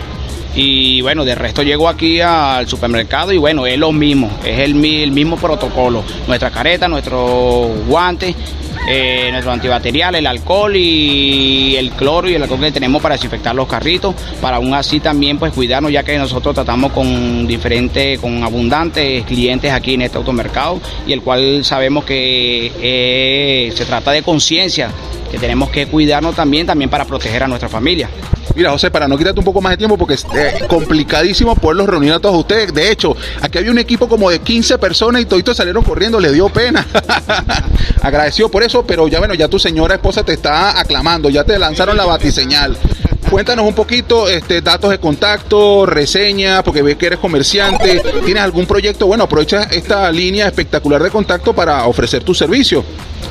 Y bueno, de resto llego aquí al supermercado y bueno, es lo mismo, es el, mi- el mismo protocolo. Nuestra careta, nuestro guante, eh, nuestro el alcohol y el cloro y el alcohol que tenemos para desinfectar los carritos, para aún así también pues cuidarnos ya que nosotros tratamos con diferentes, con abundantes clientes aquí en este automercado y el cual sabemos que eh, se trata de conciencia, que tenemos que cuidarnos también, también para proteger a nuestra familia. Mira, José, para no quitarte un poco más de tiempo, porque es eh, complicadísimo poderlos reunir a todos ustedes. De hecho, aquí había un equipo como de 15 personas y toditos salieron corriendo, le dio pena. Agradecido por eso, pero ya bueno, ya tu señora esposa te está aclamando, ya te lanzaron la batiseñal. Cuéntanos un poquito, este, datos de contacto, reseñas, porque ves que eres comerciante, tienes algún proyecto, bueno, aprovecha esta línea espectacular de contacto para ofrecer tu servicio.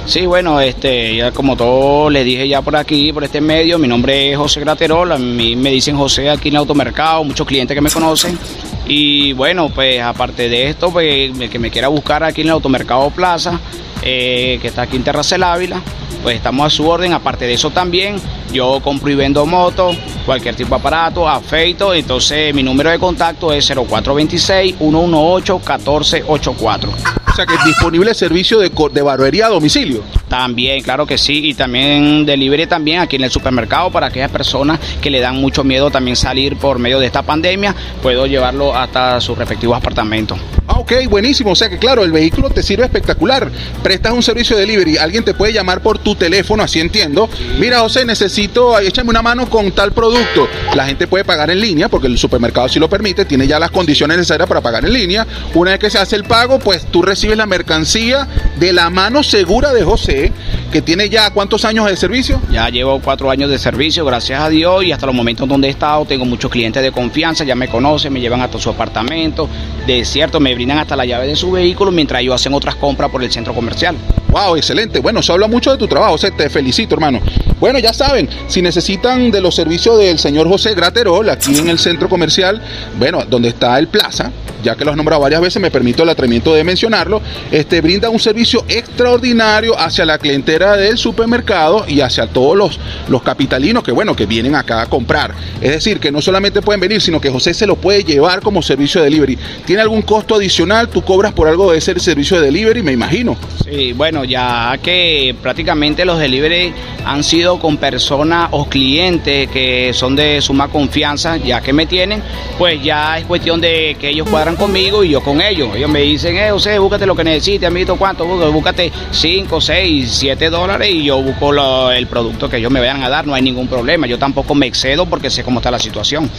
Sí, bueno, este, ya como todo le dije ya por aquí, por este medio, mi nombre es José Graterol, a mí me dicen José aquí en el automercado, muchos clientes que me conocen. Y bueno, pues aparte de esto, pues que me quiera buscar aquí en el automercado Plaza, eh, que está aquí en Terracel Ávila, pues estamos a su orden. Aparte de eso también, yo compro y vendo motos, cualquier tipo de aparato, afeito. Entonces mi número de contacto es 0426-118-1484. O sea que disponible servicio de, de barbería a domicilio. También, claro que sí, y también delivery también aquí en el supermercado para aquellas personas que le dan mucho miedo también salir por medio de esta pandemia, puedo llevarlo hasta sus respectivos apartamentos. Ah, ok, buenísimo. O sea que claro, el vehículo te sirve espectacular. Prestas un servicio de delivery. Alguien te puede llamar por tu teléfono, así entiendo. Mira, José, necesito, échame una mano con tal producto. La gente puede pagar en línea, porque el supermercado sí lo permite, tiene ya las condiciones necesarias para pagar en línea. Una vez que se hace el pago, pues tú recibes la mercancía de la mano segura de José, que tiene ya cuántos años de servicio. Ya llevo cuatro años de servicio, gracias a Dios, y hasta los momentos donde he estado tengo muchos clientes de confianza, ya me conocen, me llevan hasta su apartamento, de cierto, me brindan hasta la llave de su vehículo mientras ellos hacen otras compras por el centro comercial. Wow, excelente. Bueno, eso habla mucho de tu trabajo, José. Te felicito, hermano. Bueno, ya saben, si necesitan de los servicios del señor José Graterol, aquí en el centro comercial, bueno, donde está el Plaza, ya que lo has nombrado varias veces, me permito el atrevimiento de mencionarlo, este brinda un servicio extraordinario hacia la clientela del supermercado y hacia todos los, los capitalinos que, bueno, que vienen acá a comprar. Es decir, que no solamente pueden venir, sino que José se lo puede llevar como servicio de delivery. ¿Tiene algún costo adicional? ¿Tú cobras por algo de ese servicio de delivery? Me imagino. Sí, bueno, ya que prácticamente los delivery han sido con personas o clientes que son de suma confianza, ya que me tienen, pues ya es cuestión de que ellos cuadran conmigo y yo con ellos. Ellos me dicen, eh, José, búscate lo que necesites, amiguito, ¿cuánto? Búscate 5, 6, 7 dólares y yo busco lo- el producto que ellos me vayan a dar, no hay ningún problema. Yo tampoco me excedo porque sé cómo está la situación.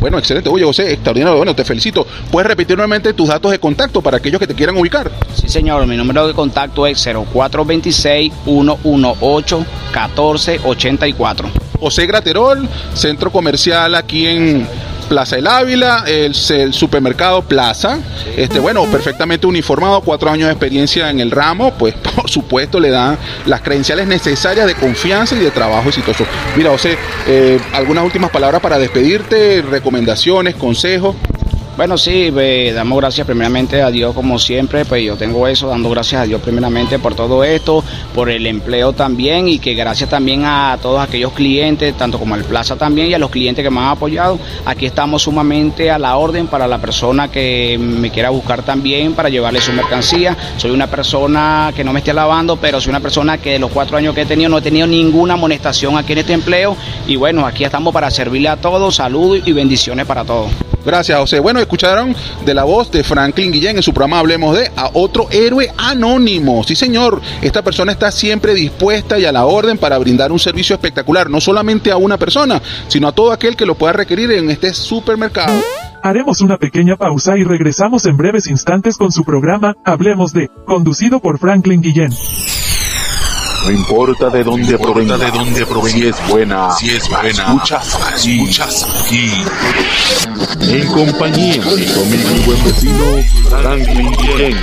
Bueno, excelente. Oye, José, extraordinario. Bueno, te felicito. ¿Puedes repetir nuevamente tus datos de contacto para aquellos que te quieran ubicar? Sí, señor, mi número de contacto es 0426-118-1484. José Graterol, centro comercial aquí en Plaza El Ávila, el, el supermercado Plaza. Este, bueno, perfectamente uniformado, cuatro años de experiencia en el ramo, pues por supuesto le dan las credenciales necesarias de confianza y de trabajo exitoso. Mira, José, eh, algunas últimas palabras para despedirte, recomendaciones, consejos. Bueno, sí, damos gracias primeramente a Dios como siempre, pues yo tengo eso, dando gracias a Dios primeramente por todo esto, por el empleo también y que gracias también a todos aquellos clientes, tanto como al Plaza también y a los clientes que me han apoyado. Aquí estamos sumamente a la orden para la persona que me quiera buscar también para llevarle su mercancía. Soy una persona que no me esté alabando, pero soy una persona que de los cuatro años que he tenido no he tenido ninguna amonestación aquí en este empleo y bueno, aquí estamos para servirle a todos, salud y bendiciones para todos. Gracias, José. Bueno, escucharon de la voz de Franklin Guillén en su programa Hablemos de a otro héroe anónimo. Sí, señor. Esta persona está siempre dispuesta y a la orden para brindar un servicio espectacular, no solamente a una persona, sino a todo aquel que lo pueda requerir en este supermercado. Haremos una pequeña pausa y regresamos en breves instantes con su programa Hablemos de, conducido por Franklin Guillén. No importa de dónde provenga, de dónde provenga, si es buena, si es buena, escuchas aquí, escuchas aquí. En compañía de y buen vecino Franklin.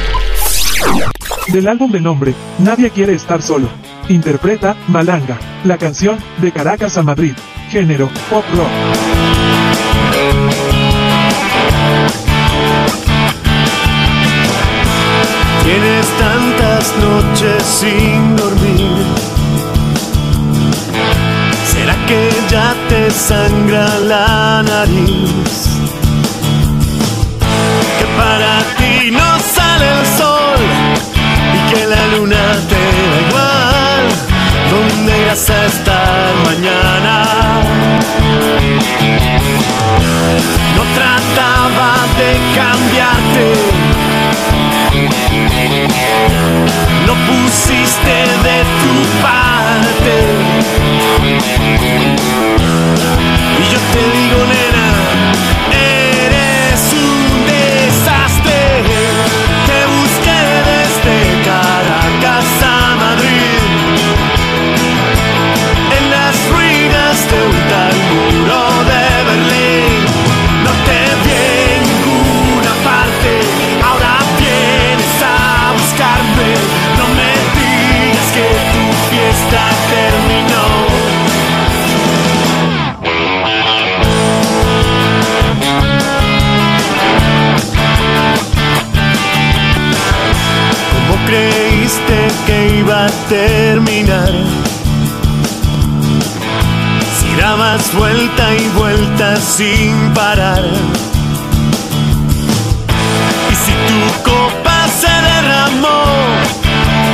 Del álbum de nombre, Nadie quiere estar solo. Interpreta Malanga, la canción de Caracas a Madrid. Género, pop rock. Tienes tantas noches sin dormir. ¿Será que ya te sangra la nariz? Que para ti no sale el sol y que la luna te da igual. ¿Dónde irás a estar mañana? No trataba de cambiarte. No pusiste de tu parte. Terminar? Si dabas vuelta y vuelta sin parar. Y si tu copa se derramó,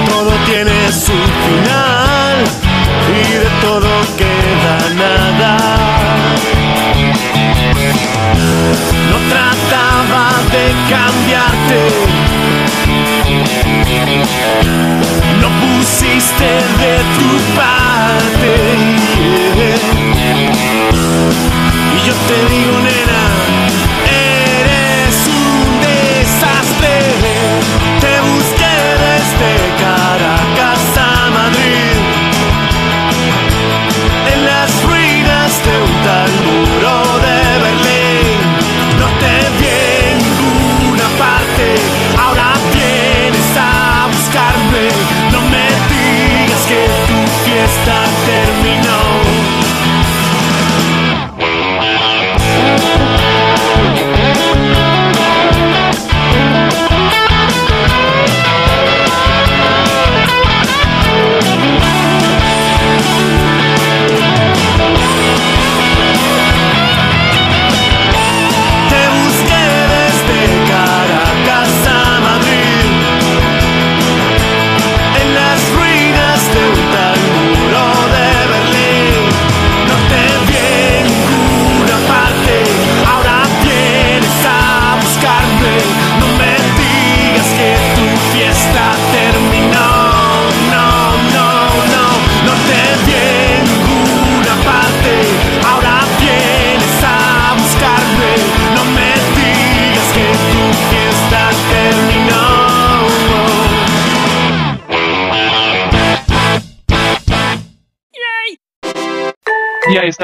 todo tiene su final y de todo queda nada. No trataba de cambiarte. Pusiste de tu parte. Y yo te digo,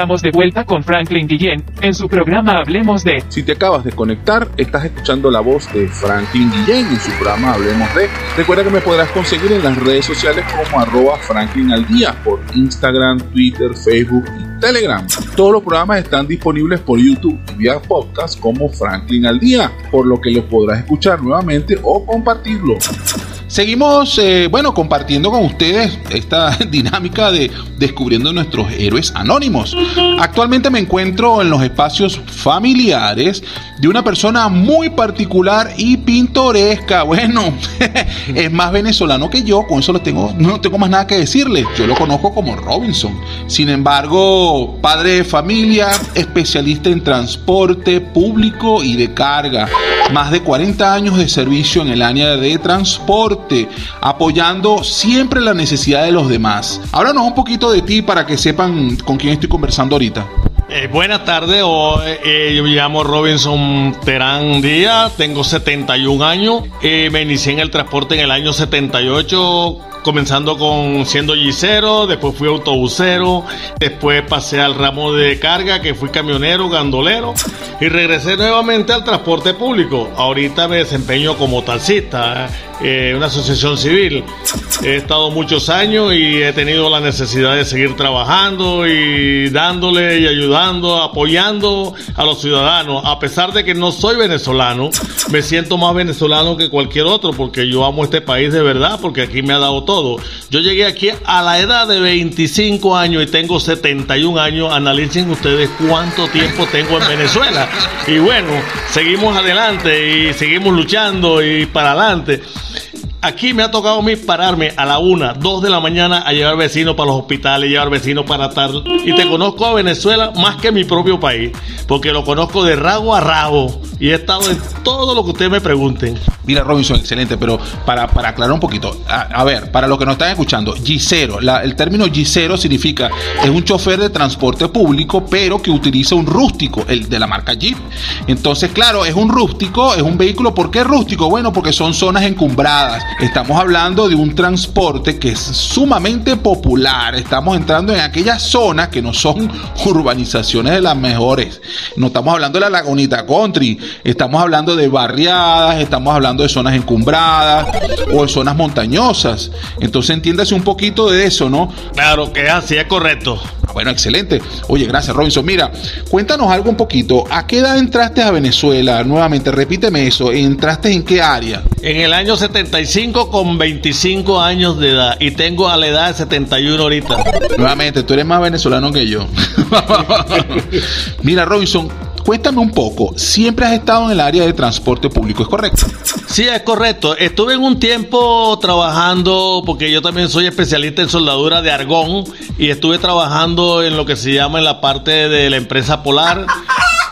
estamos de vuelta con Franklin Guillén en su programa Hablemos de. Si te acabas de conectar, estás escuchando la voz de Franklin Guillén en su programa Hablemos de. Recuerda que me podrás conseguir en las redes sociales como arroba Franklin al por Instagram, Twitter, Facebook y Telegram. Todos los programas están disponibles por YouTube y vía podcast como Franklin al día, por lo que los podrás escuchar nuevamente o compartirlo. Seguimos, eh, bueno, compartiendo con ustedes esta dinámica de descubriendo nuestros héroes anónimos. Actualmente me encuentro en los espacios familiares de una persona muy particular y pintoresca. Bueno, es más venezolano que yo, con eso lo tengo, no tengo más nada que decirle. Yo lo conozco como Robinson. Sin embargo, padre de familia, especialista en transporte público y de carga. Más de 40 años de servicio en el área de transporte apoyando siempre la necesidad de los demás. Háblanos un poquito de ti para que sepan con quién estoy conversando ahorita. Eh, buenas tardes, eh, yo me llamo Robinson Terán Díaz, tengo 71 años, eh, me inicié en el transporte en el año 78 comenzando con siendo yicero, después fui autobusero, después pasé al ramo de carga que fui camionero, gandolero y regresé nuevamente al transporte público. Ahorita me desempeño como taxista, eh, una asociación civil. He estado muchos años y he tenido la necesidad de seguir trabajando y dándole y ayudando, apoyando a los ciudadanos. A pesar de que no soy venezolano, me siento más venezolano que cualquier otro porque yo amo este país de verdad, porque aquí me ha dado todo. Yo llegué aquí a la edad de 25 años y tengo 71 años. Analicen ustedes cuánto tiempo tengo en Venezuela. Y bueno, seguimos adelante y seguimos luchando y para adelante. Aquí me ha tocado a mí pararme a la una, dos de la mañana a llevar vecinos para los hospitales, llevar vecinos para tal. Y te conozco a Venezuela más que mi propio país, porque lo conozco de rabo a rabo y he estado en todo lo que ustedes me pregunten. Mira, Robinson, excelente, pero para, para aclarar un poquito, a, ver, para los que nos están escuchando, Gicero, el término Gicero significa es un chofer de transporte público, pero que utiliza un rústico, el de la marca Jeep. Entonces, claro, es un rústico, es un vehículo, ¿por qué rústico? Bueno, porque son zonas encumbradas Estamos hablando de un transporte que es sumamente popular. Estamos entrando en aquellas zonas que no son urbanizaciones de las mejores. No estamos hablando de la Lagunita Country. Estamos hablando de barriadas, estamos hablando de zonas encumbradas o de zonas montañosas. Entonces entiéndase un poquito de eso, ¿no? Claro que así, es correcto. Bueno, excelente. Oye, gracias Robinson. Mira, cuéntanos algo un poquito. ¿A qué edad entraste a Venezuela? Nuevamente, repíteme eso. ¿Entraste en qué área? En el año 75 con 25 años de edad y tengo a la edad de 71 ahorita. Nuevamente, tú eres más venezolano que yo. Mira, Robinson, Cuéntame un poco, siempre has estado en el área de transporte público, ¿es correcto? Sí, es correcto. Estuve en un tiempo trabajando, porque yo también soy especialista en soldadura de argón, y estuve trabajando en lo que se llama en la parte de la empresa Polar.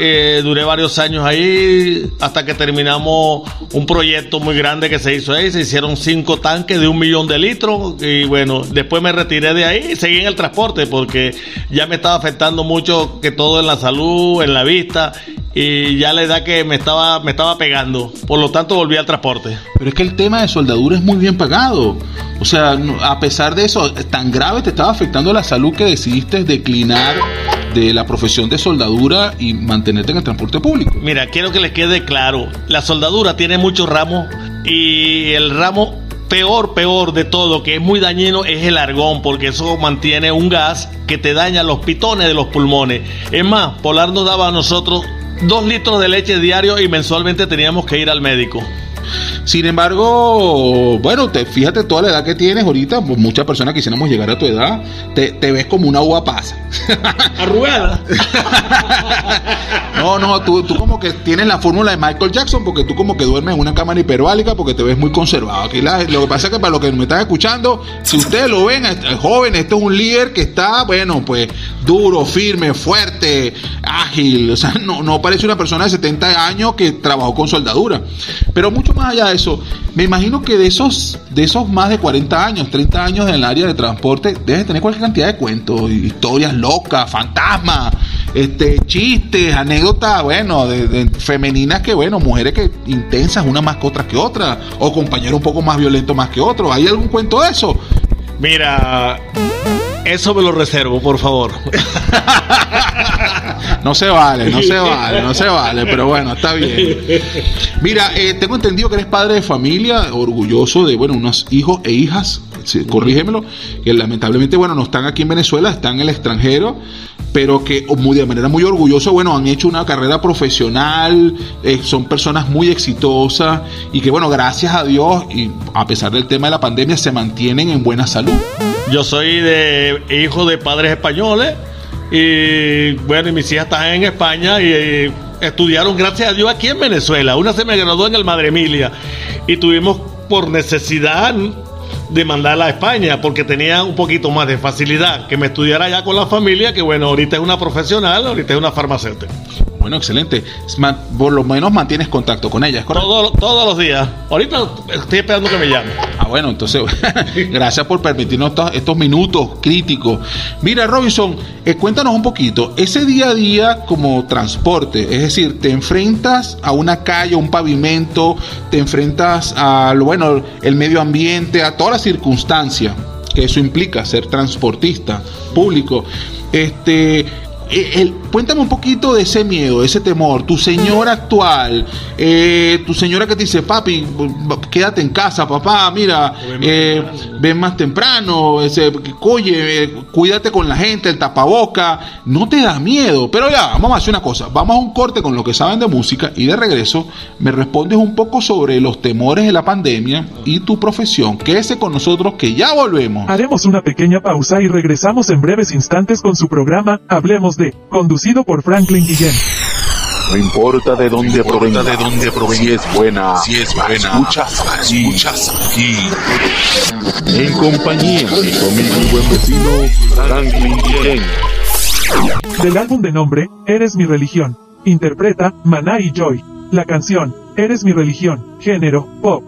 Eh, duré varios años ahí hasta que terminamos un proyecto muy grande que se hizo ahí. Se hicieron cinco tanques de un millón de litros y bueno, después me retiré de ahí y seguí en el transporte porque ya me estaba afectando mucho que todo en la salud, en la vista y ya la edad que me estaba, me estaba pegando. Por lo tanto, volví al transporte. Pero es que el tema de soldadura es muy bien pagado. O sea, a pesar de eso, tan grave te estaba afectando la salud que decidiste declinar de la profesión de soldadura y mantenerte en el transporte público. Mira, quiero que les quede claro, la soldadura tiene muchos ramos y el ramo peor, peor de todo, que es muy dañino, es el argón, porque eso mantiene un gas que te daña los pitones de los pulmones. Es más, Polar nos daba a nosotros dos litros de leche diario y mensualmente teníamos que ir al médico. Sin embargo, bueno, te, fíjate toda la edad que tienes ahorita, pues muchas personas quisiéramos llegar a tu edad, te, ves como una uva pasa. Arrugada. no, no, tú, tú como que tienes la fórmula de Michael Jackson porque tú como que duermes en una cámara hiperbálica porque te ves muy conservado. Aquí lo que pasa es que para los que me están escuchando, si ustedes lo ven, joven, este es un líder que está, bueno, pues duro, firme, fuerte, ágil. O sea, no, no parece una persona de 70 años que trabajó con soldadura. Pero mucho más allá de eso, me imagino que de esos, de esos más de 40 años, 30 años en el área de transporte, debes tener cualquier cantidad de cuentos, historias locas, fantasmas, este, chistes, anécdotas, bueno, de, femeninas que, bueno, mujeres que intensas, una más que otras que otras, o compañeros un poco más violentos más que otros. ¿Hay algún cuento de eso? Mira, Eso me lo reservo, por favor. No se vale, no se vale, no se vale, pero bueno, está bien. Mira, eh, tengo entendido que eres padre de familia, orgulloso de, bueno, unos hijos e hijas, corrígemelo, que lamentablemente, bueno, no están aquí en Venezuela, están en el extranjero, pero que de manera muy orgullosa, bueno, han hecho una carrera profesional, eh, son personas muy exitosas y que, bueno, gracias a Dios, y a pesar del tema de la pandemia, se mantienen en buena salud. Yo soy de hijo de padres españoles y bueno, y mis hijas están en España y, eh, estudiaron, gracias a Dios, aquí en Venezuela. Una se me graduó en el Madre Emilia y tuvimos por necesidad de mandarla a España porque tenía un poquito más de facilidad que me estudiara allá con la familia, que bueno, ahorita es una profesional, ahorita es una farmacéutica. Bueno, excelente. Por lo menos mantienes contacto con ellas, ¿correcto? Todo- todos los días. Ahorita estoy esperando que me llame. Bueno, entonces, gracias por permitirnos estos, minutos críticos. Mira, Robinson, eh, cuéntanos un poquito, ese día a día como transporte, es decir, te enfrentas a una calle, a un pavimento, te enfrentas a, bueno, el medio ambiente, a todas las circunstancias que eso implica, ser transportista público. Este, eh, el- cuéntame un poquito de ese miedo, de ese temor. Tu señora actual, eh, tu señora que te dice, papi, quédate en casa, papá, mira, eh, ven más temprano, ese, oye, eh, cuídate con la gente, el tapaboca, no te da miedo. Pero ya, vamos a hacer una cosa, vamos a un corte con lo que saben de música y de regreso me respondes un poco sobre los temores de la pandemia y tu profesión. Quédese con nosotros que ya volvemos. Haremos una pequeña pausa y regresamos en breves instantes con su programa Hablemos de, conducido por Franklin Guillén. No importa de dónde provenga, de dónde provenga, si es buena, si es buena, escuchas aquí, escuchas aquí. En compañía de tu amigo y buen vecino Franklin Guillén. Del álbum de nombre, Eres mi religión. Interpreta, Maná y Joy. La canción, Eres mi religión. Género, pop.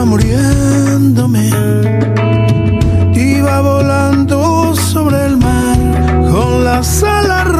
iba muriéndome, iba volando sobre el mar con las alas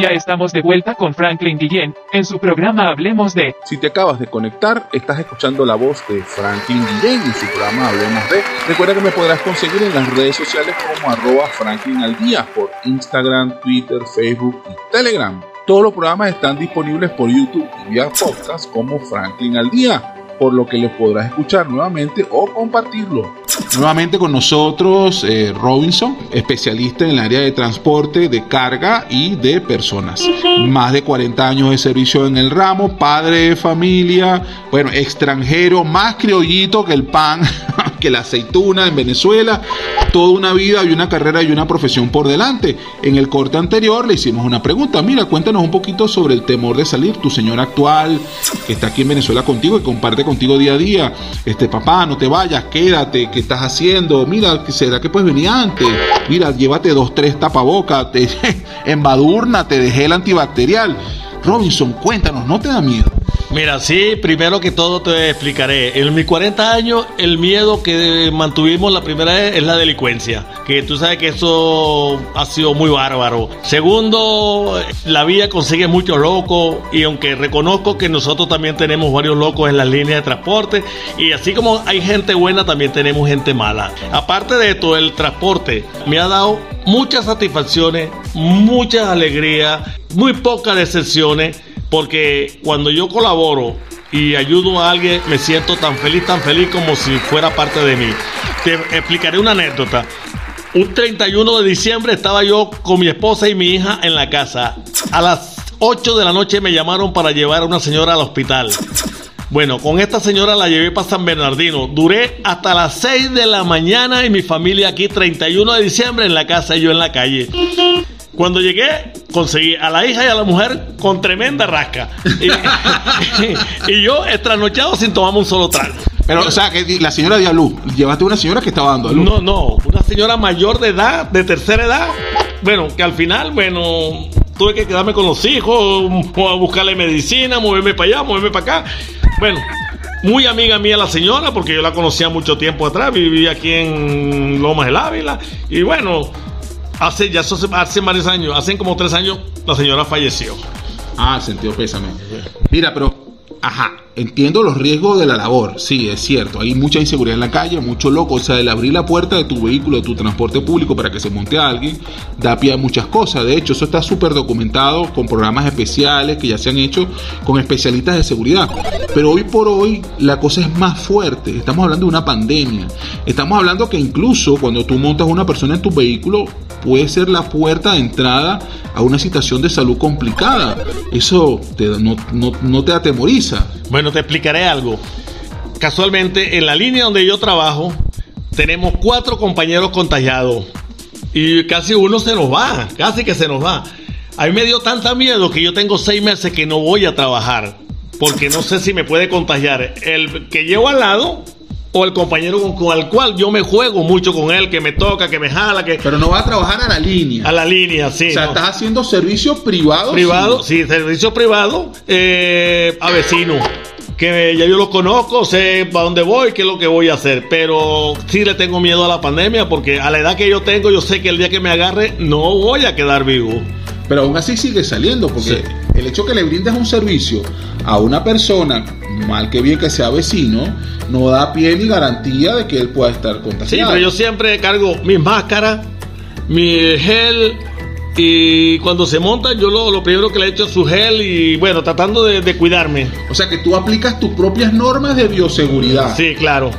Ya estamos de vuelta con Franklin Guillén en su programa Hablemos de. Si te acabas de conectar, estás escuchando la voz de Franklin Guillén en su programa Hablemos de. Recuerda que me podrás conseguir en las redes sociales como arroba Franklin al por Instagram, Twitter, Facebook y Telegram. Todos los programas están disponibles por YouTube y vía podcast como Franklin al día, por lo que los podrás escuchar nuevamente o compartirlo. Nuevamente con nosotros eh, Robinson, especialista en el área de transporte, de carga y de personas. Más de 40 años de servicio en el ramo, padre de familia, bueno, extranjero, más criollito que el pan, que la aceituna en Venezuela. Toda una vida y una carrera y una profesión por delante. En el corte anterior le hicimos una pregunta. Mira, cuéntanos un poquito sobre el temor de salir. Tu señora actual, que está aquí en Venezuela contigo y comparte contigo día a día. Este papá, no te vayas, quédate, ¿qué estás haciendo? Mira, ¿será que puedes venir antes? Mira, llévate dos, tres tapabocas, te embadurnate de gel antibacterial. Robinson, cuéntanos, ¿no te da miedo? Mira, sí, primero que todo te explicaré. En mis 40 años, el miedo que mantuvimos la primera vez es la delincuencia. Que tú sabes que eso ha sido muy bárbaro. Segundo, la vía consigue muchos locos. Y aunque reconozco que nosotros también tenemos varios locos en las líneas de transporte. Y así como hay gente buena, también tenemos gente mala. Aparte de esto, el transporte me ha dado muchas satisfacciones, muchas alegrías, muy pocas decepciones porque cuando yo colaboro y ayudo a alguien, me siento tan feliz, tan feliz como si fuera parte de mí. Te explicaré una anécdota. Un 31 de diciembre estaba yo con mi esposa y mi hija en la casa. A las 8 de la noche me llamaron para llevar a una señora al hospital. Bueno, con esta señora la llevé para San Bernardino. Duré hasta las 6 de la mañana y mi familia aquí 31 de diciembre en la casa y yo en la calle. Cuando llegué, conseguí a la hija y a la mujer con tremenda rasca. Y, y yo estranochado sin tomarme un solo trago. Pero, o sea, que la señora dio a luz. Llevaste una señora que estaba dando a luz. No, no, una señora mayor de edad, de tercera edad. Bueno, que al final, bueno, tuve que quedarme con los hijos, a buscarle medicina, moverme para allá, moverme para acá. Bueno, muy amiga mía la señora, porque yo la conocía mucho tiempo atrás, vivía aquí en Lomas del Ávila. Y bueno, hace ya hace varios años, hace como tres años, la señora falleció. Ah, sentido pésame. Mira, pero, ajá, entiendo los riesgos de la labor. Sí, es cierto. Hay mucha inseguridad en la calle, mucho loco. O sea, el abrir la puerta de tu vehículo, de tu transporte público para que se monte alguien, da pie a muchas cosas. De hecho, eso está súper documentado con programas especiales que ya se han hecho con especialistas de seguridad. Pero hoy por hoy la cosa es más fuerte. Estamos hablando de una pandemia. Estamos hablando que incluso cuando tú montas una persona en tu vehículo, puede ser la puerta de entrada a una situación de salud complicada. Eso te- no, no- no te atemoriza. Bueno, te explicaré algo. Casualmente, en la línea donde yo trabajo, tenemos cuatro compañeros contagiados. Y casi uno se nos va, casi que se nos va. A mí me dio tanta miedo que yo tengo seis meses que no voy a trabajar. Porque no sé si me puede contagiar el que llevo al lado o el compañero con, con el cual yo me juego mucho con él, que me toca, que me jala, que... Pero no vas a trabajar a la línea. A la línea, sí. o sea, no. estás haciendo servicio privado. Privado, sí. sí, servicio privado eh, a vecinos. Que ya yo los conozco, sé para dónde voy, qué es lo que voy a hacer. Pero sí le tengo miedo a la pandemia porque a la edad que yo tengo, yo sé que el día que me agarre no voy a quedar vivo. Pero aún así sigue saliendo, porque Sí. el hecho que le brindes un servicio a una persona, mal que bien que sea vecino, no da pie ni garantía de que él pueda estar Sí, contagiado. pero yo siempre cargo mis máscaras, mi gel Y cuando se monta, yo lo, lo primero que le echo es su gel y bueno, tratando de, de cuidarme. O sea que tú aplicas tus propias normas de bioseguridad. Sí, claro.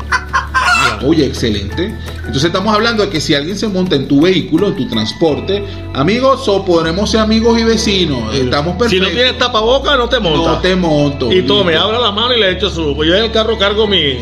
Oye, excelente. Entonces estamos hablando de que si alguien se monta en tu vehículo, en tu transporte, amigos, o podremos ser amigos y vecinos. Estamos Si perfectos. no tienes tapaboca, no te monta. No te monto. Y tome, Listo. abra la mano y le echo su. Pues yo en el carro cargo mi.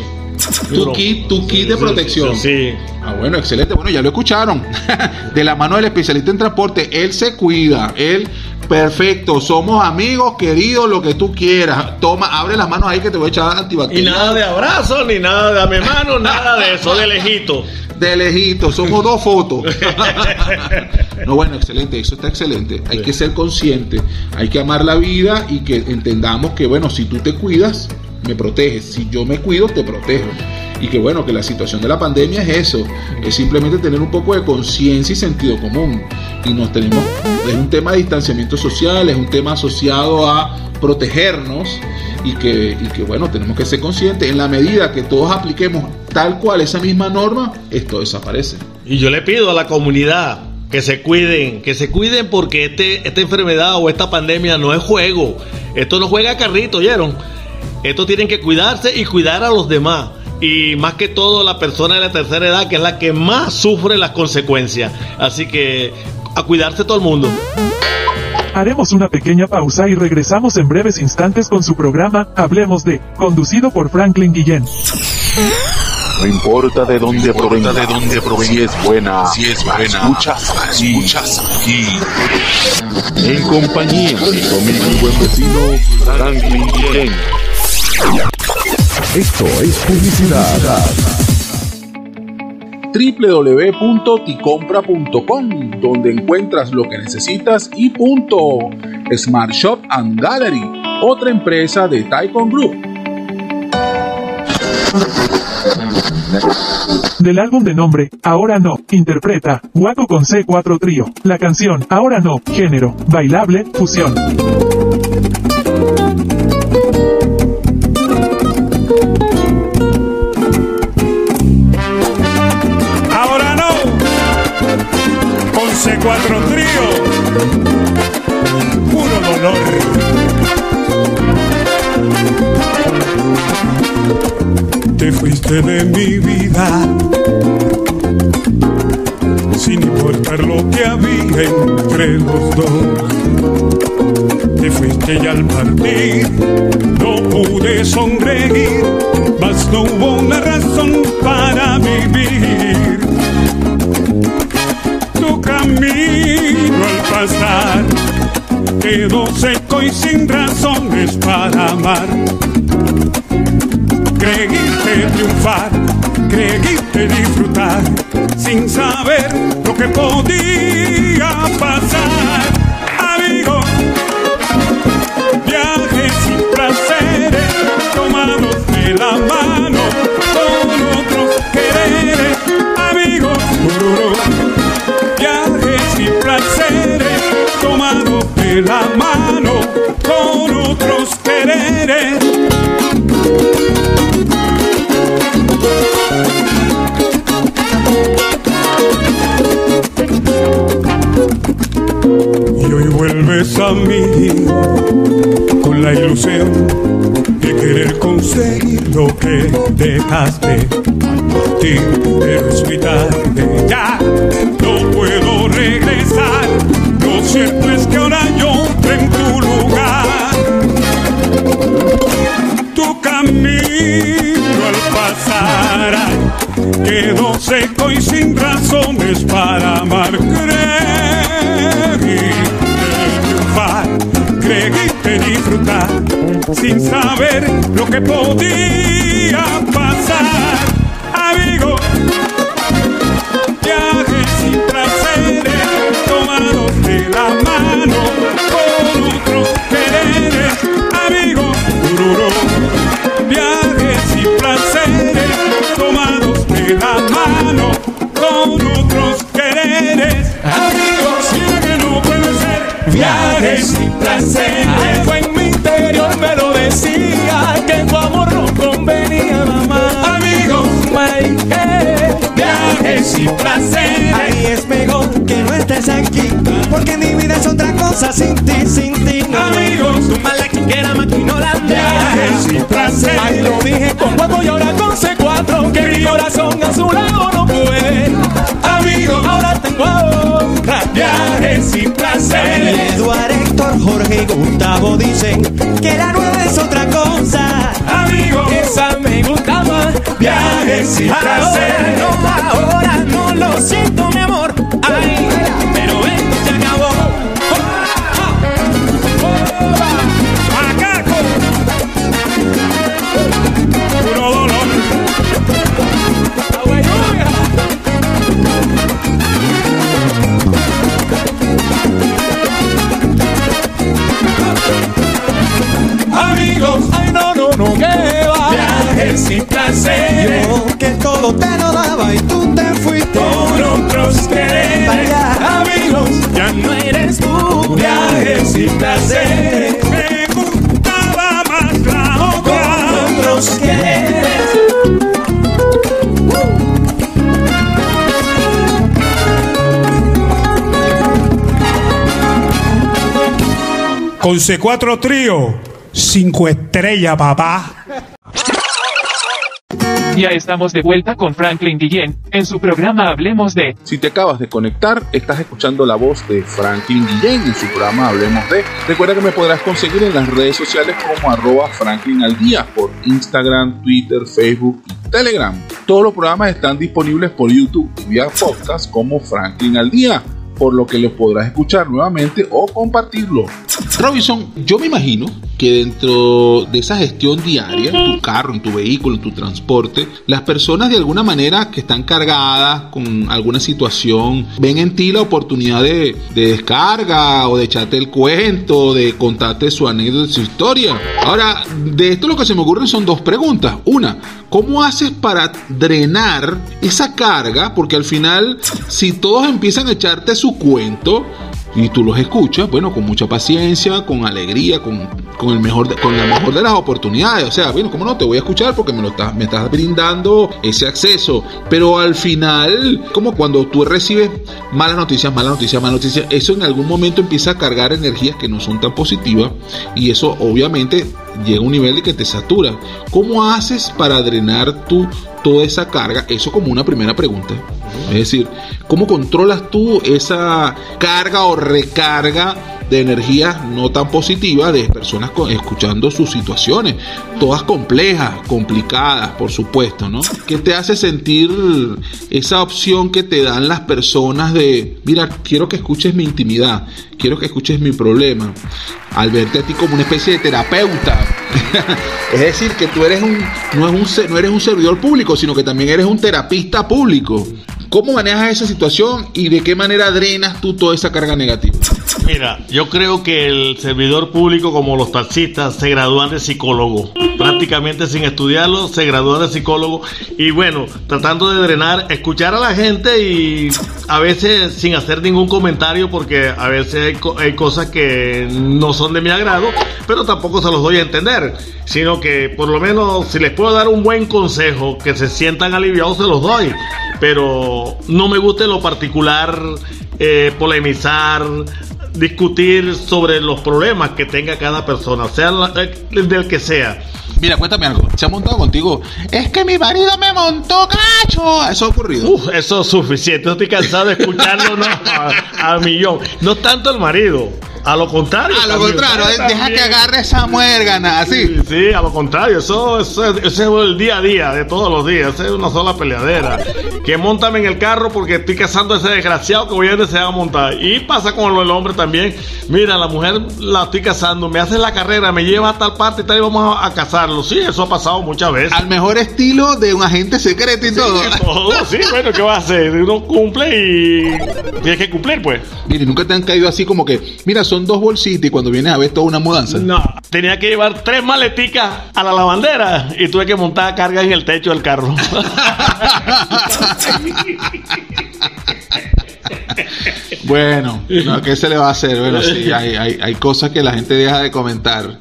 Tu kit, tu kit de sí, protección. Sí. Ah, bueno, excelente. Bueno, ya lo escucharon. De la mano del especialista en transporte, él se cuida. Él, perfecto. Somos amigos, queridos, lo que tú quieras. Toma, abre las manos ahí que te voy a echar Y antibacterial. nada de abrazo, ni nada de dame mano, nada de eso, de lejito. De lejito, somos dos fotos. no, bueno, excelente, eso está excelente. Hay que ser consciente, hay que amar la vida y que entendamos que, bueno, si tú te cuidas, me proteges. Si yo me cuido, te protejo. Y que, bueno, que la situación de la pandemia es eso, es simplemente tener un poco de conciencia y sentido común. Y nos tenemos, es un tema de distanciamiento social, es un tema asociado a protegernos y que, y que bueno, tenemos que ser conscientes. En la medida que todos apliquemos tal cual esa misma norma, esto desaparece. Y yo le pido a la comunidad que se cuiden, que se cuiden porque este, esta enfermedad o esta pandemia no es juego. Esto no juega carrito, ¿oyeron? Esto tienen que cuidarse y cuidar a los demás. Y más que todo la persona de la tercera edad, que es la que más sufre las consecuencias. Así que a cuidarse todo el mundo. Haremos una pequeña pausa y regresamos en breves instantes con su programa Hablemos de, conducido por Franklin Guillén. No importa de dónde provenga, de dónde provenga, si es buena, si es buena, escuchas, escuchas aquí. En compañía de y buen vecino Franklin Guillén. Esto es publicidad. www.ticompra.com, donde encuentras lo que necesitas y punto. Smart Shop and Gallery, otra empresa de Taikon Group. Del álbum de nombre, Ahora no, interpreta, Guaco con C4 Trío. La canción, Ahora no, género, bailable, fusión. Con C4 trío, puro dolor. Te fuiste de mi vida, sin importar lo que había entre los dos. Te fuiste y al partir no pude sonreír, mas no hubo una razón para vivir. Camino al pasar quedó seco y sin razones para amar. Creíste triunfar, creíste disfrutar, sin saber lo que podía pasar. Amigo, viajes y placeres tomados de la mano con otros quereres. Amigos, la mano con otros quereres. Y hoy vuelves a mí con la ilusión de querer conseguir lo que dejaste al partir, pero es muy tarde ya, no puedo regresar. Lo cierto es que ahora yo en tu lugar. Tu camino al pasar quedó seco y sin razones para amar. Creíste triunfar, creíste disfrutar, sin saber lo que podía pasar. Y placeres. Ahí es mejor que no estés aquí, porque mi cosa sin ti, sin ti. No. Amigos, tu mala chiquera maquinolandia. Viajes sin placer. Ay, lo dije con huevo y ahora con C4. Que mi corazón a su lado no puede. Amigos, Ahora tengo otra. viajes sin placer. Eduardo, Héctor, Jorge y Gustavo dicen que la nueva es otra cosa. Amigos, Esa me gusta. Viajes sin placer. No, ahora no lo siento, mi amor. Placer. Yo que todo te lo daba y tú te fuiste. Por otros quereres. Amigos, Ya no eres tú. viajes sin placer. Me gustaba más la Con otra. otros quieres. Con C4 Trío, 5 estrellas, papá. Ya estamos de vuelta con Franklin Guillén en su programa Hablemos de. Si te acabas de conectar, estás escuchando la voz de Franklin Guillén en su programa Hablemos de. Recuerda que me podrás conseguir en las redes sociales como arroba Franklin al día por Instagram, Twitter, Facebook y Telegram. Todos los programas están disponibles por YouTube y vía podcast como Franklin al día, por lo que los podrás escuchar nuevamente o compartirlo. Robinson, yo me imagino que dentro de esa gestión diaria, en tu carro, en tu vehículo, en tu transporte, las personas de alguna manera que están cargadas con alguna situación, ven en ti la oportunidad de, de descarga o de echarte el cuento, de contarte su anécdota, su historia. Ahora, de esto lo que se me ocurren son dos preguntas. Una, ¿cómo haces para drenar esa carga? Porque al final, si todos empiezan a echarte su cuento, y tú los escuchas, bueno, con mucha paciencia, con alegría, con, con el mejor de- con la mejor de las oportunidades. O sea, bueno, ¿cómo no? Te voy a escuchar porque me, lo estás, me estás brindando ese acceso. Pero al final, como cuando tú recibes malas noticias, malas noticias, malas noticias, eso en algún momento empieza a cargar energías que no son tan positivas y eso obviamente llega a un nivel de que te satura. ¿Cómo haces para drenar tú toda esa carga? Eso como una primera pregunta. Es decir, ¿cómo controlas tú esa carga o recarga de energías no tan positivas de personas escuchando sus situaciones? Todas complejas, complicadas, por supuesto, ¿no? ¿Qué te hace sentir esa opción que te dan las personas de, mira, quiero que escuches mi intimidad, quiero que escuches mi problema, al verte a ti como una especie de terapeuta? es decir, que tú eres un no, es un, no eres un servidor público, sino que también eres un terapista público. ¿Cómo manejas esa situación y de qué manera drenas tú toda esa carga negativa? Mira, yo creo que el servidor público, como los taxistas, se gradúan de psicólogo. Prácticamente sin estudiarlo, se gradúan de psicólogo. Y bueno, tratando de drenar, escuchar a la gente y a veces sin hacer ningún comentario, porque a veces hay, co- hay cosas que no son de mi agrado, pero tampoco se los doy a entender. Sino que por lo menos si les puedo dar un buen consejo, que se sientan aliviados, se los doy. Pero no me gusta lo particular eh, polemizar, discutir sobre los problemas que tenga cada persona, sea la- eh, del que sea. Mira, cuéntame algo. ¿Se ha montado contigo? Es que mi marido me montó cacho. Eso ha ocurrido. Uf, eso es suficiente. Yo estoy cansado de escucharlo ¿no? a, a millón. No tanto el marido, a lo contrario. a lo contrario, deja que agarre esa muérgana, así. Sí, sí, a lo contrario, eso, eso, es- eso es el día a día de todos los días, es una sola peleadera. Que montame en el carro porque estoy cazando a ese desgraciado que voy a desear a montar. Y pasa con lo del hombre también. Mira, la mujer la estoy cazando, me hace la carrera, me lleva a tal parte y tal y vamos a, a cazarlo. Sí, eso ha pasado muchas veces. Al mejor estilo de un agente secreto y todo. Todo, sí, bueno, ¿qué va a hacer? Uno cumple y tienes que cumplir, pues. Mire, nunca te han caído así como que, mira, son dos bolsitas y cuando vienes a ver toda una mudanza. No, tenía que llevar tres maleticas a la lavandera y tuve que montar carga en el techo del carro. Bueno, no, ¿qué se le va a hacer? Bueno, sí, hay, hay, hay cosas que la gente deja de comentar.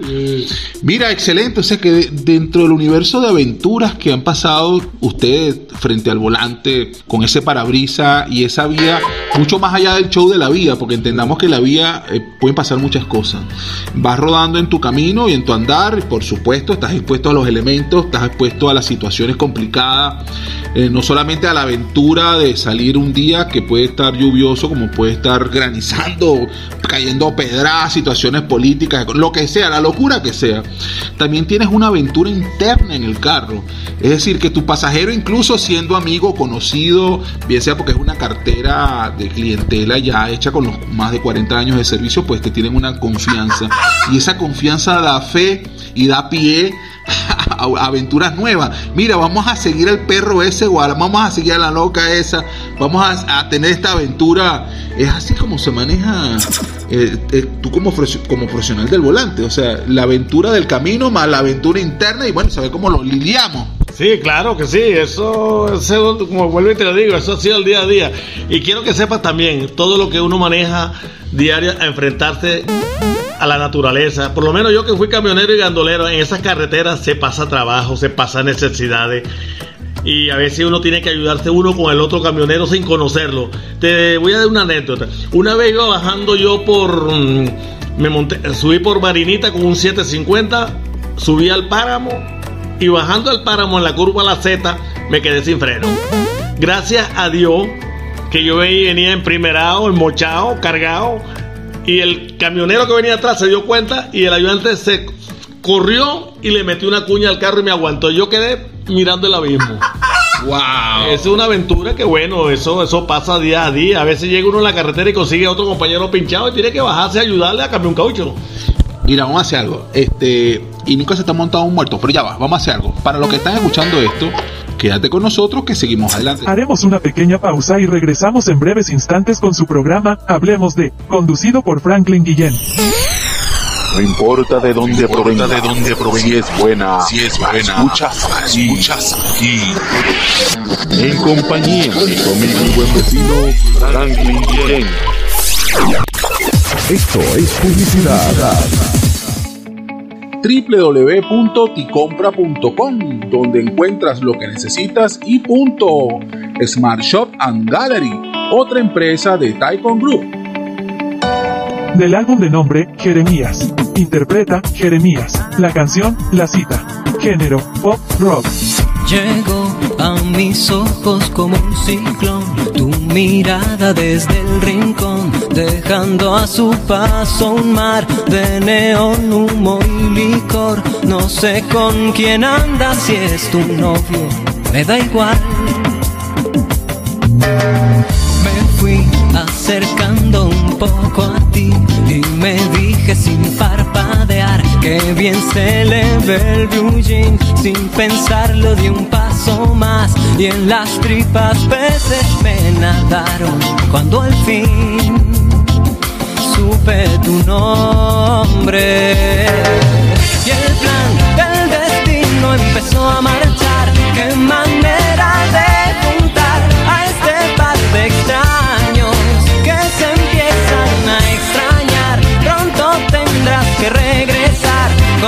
Mira, excelente. O sea que de- dentro del universo de aventuras que han pasado ustedes frente al volante, con ese parabrisa y esa vida mucho más allá del show de la vía, porque entendamos que la vía eh, pueden pasar muchas cosas. Vas rodando en tu camino y en tu andar, y por supuesto, estás expuesto a los elementos, estás expuesto a las situaciones complicadas, eh, no solamente a la aventura de salir un día que puede estar lluvioso, como puede estar granizando, cayendo pedradas, situaciones políticas, lo que sea, la locura que sea. También tienes una aventura interna en el carro. Es decir, que tu pasajero, incluso siendo amigo, conocido, bien sea porque es una cartera de clientela ya hecha con los más de 40 años de servicio, pues te tienen una confianza. Y esa confianza da fe y da pie a aventuras nuevas. Mira, vamos a seguir al perro ese, o vamos a seguir a la loca esa, vamos a, a tener esta aventura. Es así como se maneja eh, eh, tú como, profe- como profesional del volante. O sea, la aventura del camino más la aventura interna y bueno, saber cómo lo lidiamos. Sí, claro que sí, eso, eso, como vuelvo y te lo digo, eso ha sido el día a día. Y quiero que sepas también todo lo que uno maneja diario a enfrentarse a la naturaleza. Por lo menos yo que fui camionero y gandolero, en esas carreteras se pasa trabajo, se pasa necesidades. Y a veces uno tiene que ayudarse uno con el otro camionero sin conocerlo. Te voy a dar una anécdota. Una vez iba bajando yo por... mm, Me monté, subí por Marinita con un 750, subí al páramo y bajando el páramo en la curva La Z me quedé sin freno. Gracias a Dios que yo venía emprimerado, enmochado, cargado y el camionero que venía atrás se dio cuenta y el ayudante se corrió y le metió una cuña al carro y me aguantó. Yo quedé mirando el abismo. ¡Wow! Es una aventura que bueno, eso, eso pasa día a día. A veces llega uno en la carretera y consigue a otro compañero pinchado y tiene que bajarse a ayudarle a cambiar un caucho. Mira, vamos a hacer algo. Este, y nunca se está montado un muerto, pero ya va, vamos a hacer algo. Para los que están escuchando esto, quédate con nosotros que seguimos adelante. Haremos una pequeña pausa y regresamos en breves instantes con su programa Hablemos de, conducido por Franklin Guillén. No importa de dónde provenga, de dónde provenga, si es buena, si es buena, escuchas, escuchas aquí. En compañía de conmigo mi buen vecino Franklin Guillén. Esto es publicidad. www.ticompra.com donde encuentras lo que necesitas y punto. Smart Shop and Gallery, otra empresa de Taikon Group. Del álbum de nombre, Jeremías. Interpreta, Jeremías. La canción, La Cita. Género, pop rock. Llegó a mis ojos como un ciclón, tu mirada desde el rincón, dejando a su paso un mar de neón, humo y licor. No sé con quién andas, si es tu novio, me da igual. Me fui acercando un poco a ti y me dije sin parpadear que bien se le ve el blue sin pensarlo de un paso más. Y en las tripas peces me nadaron cuando al fin supe tu nombre. Y el plan del destino empezó a marchar qué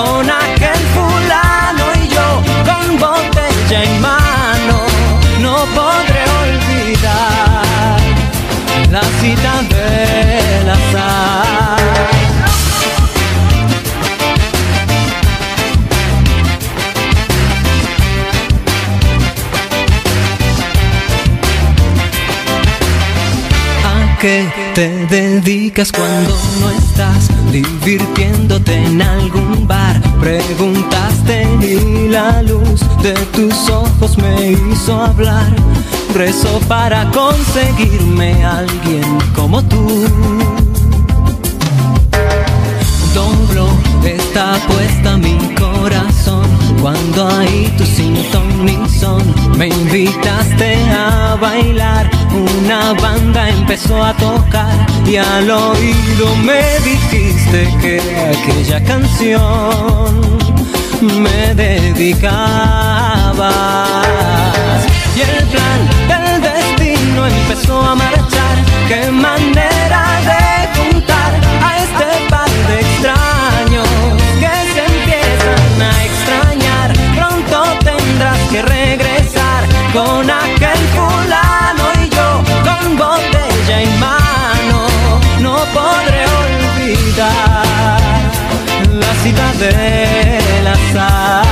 con aquel fulano y yo con botella en mano no podré olvidar la cita del azar ¿A qué te dedicas cuando no estás divirtiéndote en algún bar? Preguntaste y la luz de tus ojos me hizo hablar. Rezo para conseguirme alguien como tú. Doblo está puesta mi cuando ahí tu sin ton ni son me invitaste a bailar. Una banda empezó a tocar y al oído me dijiste que aquella canción me dedicabas y el plan del destino empezó a marchar. Qué manera de juntar a este par de extraños con aquel fulano y yo con botella en podré olvidar la cita del azar.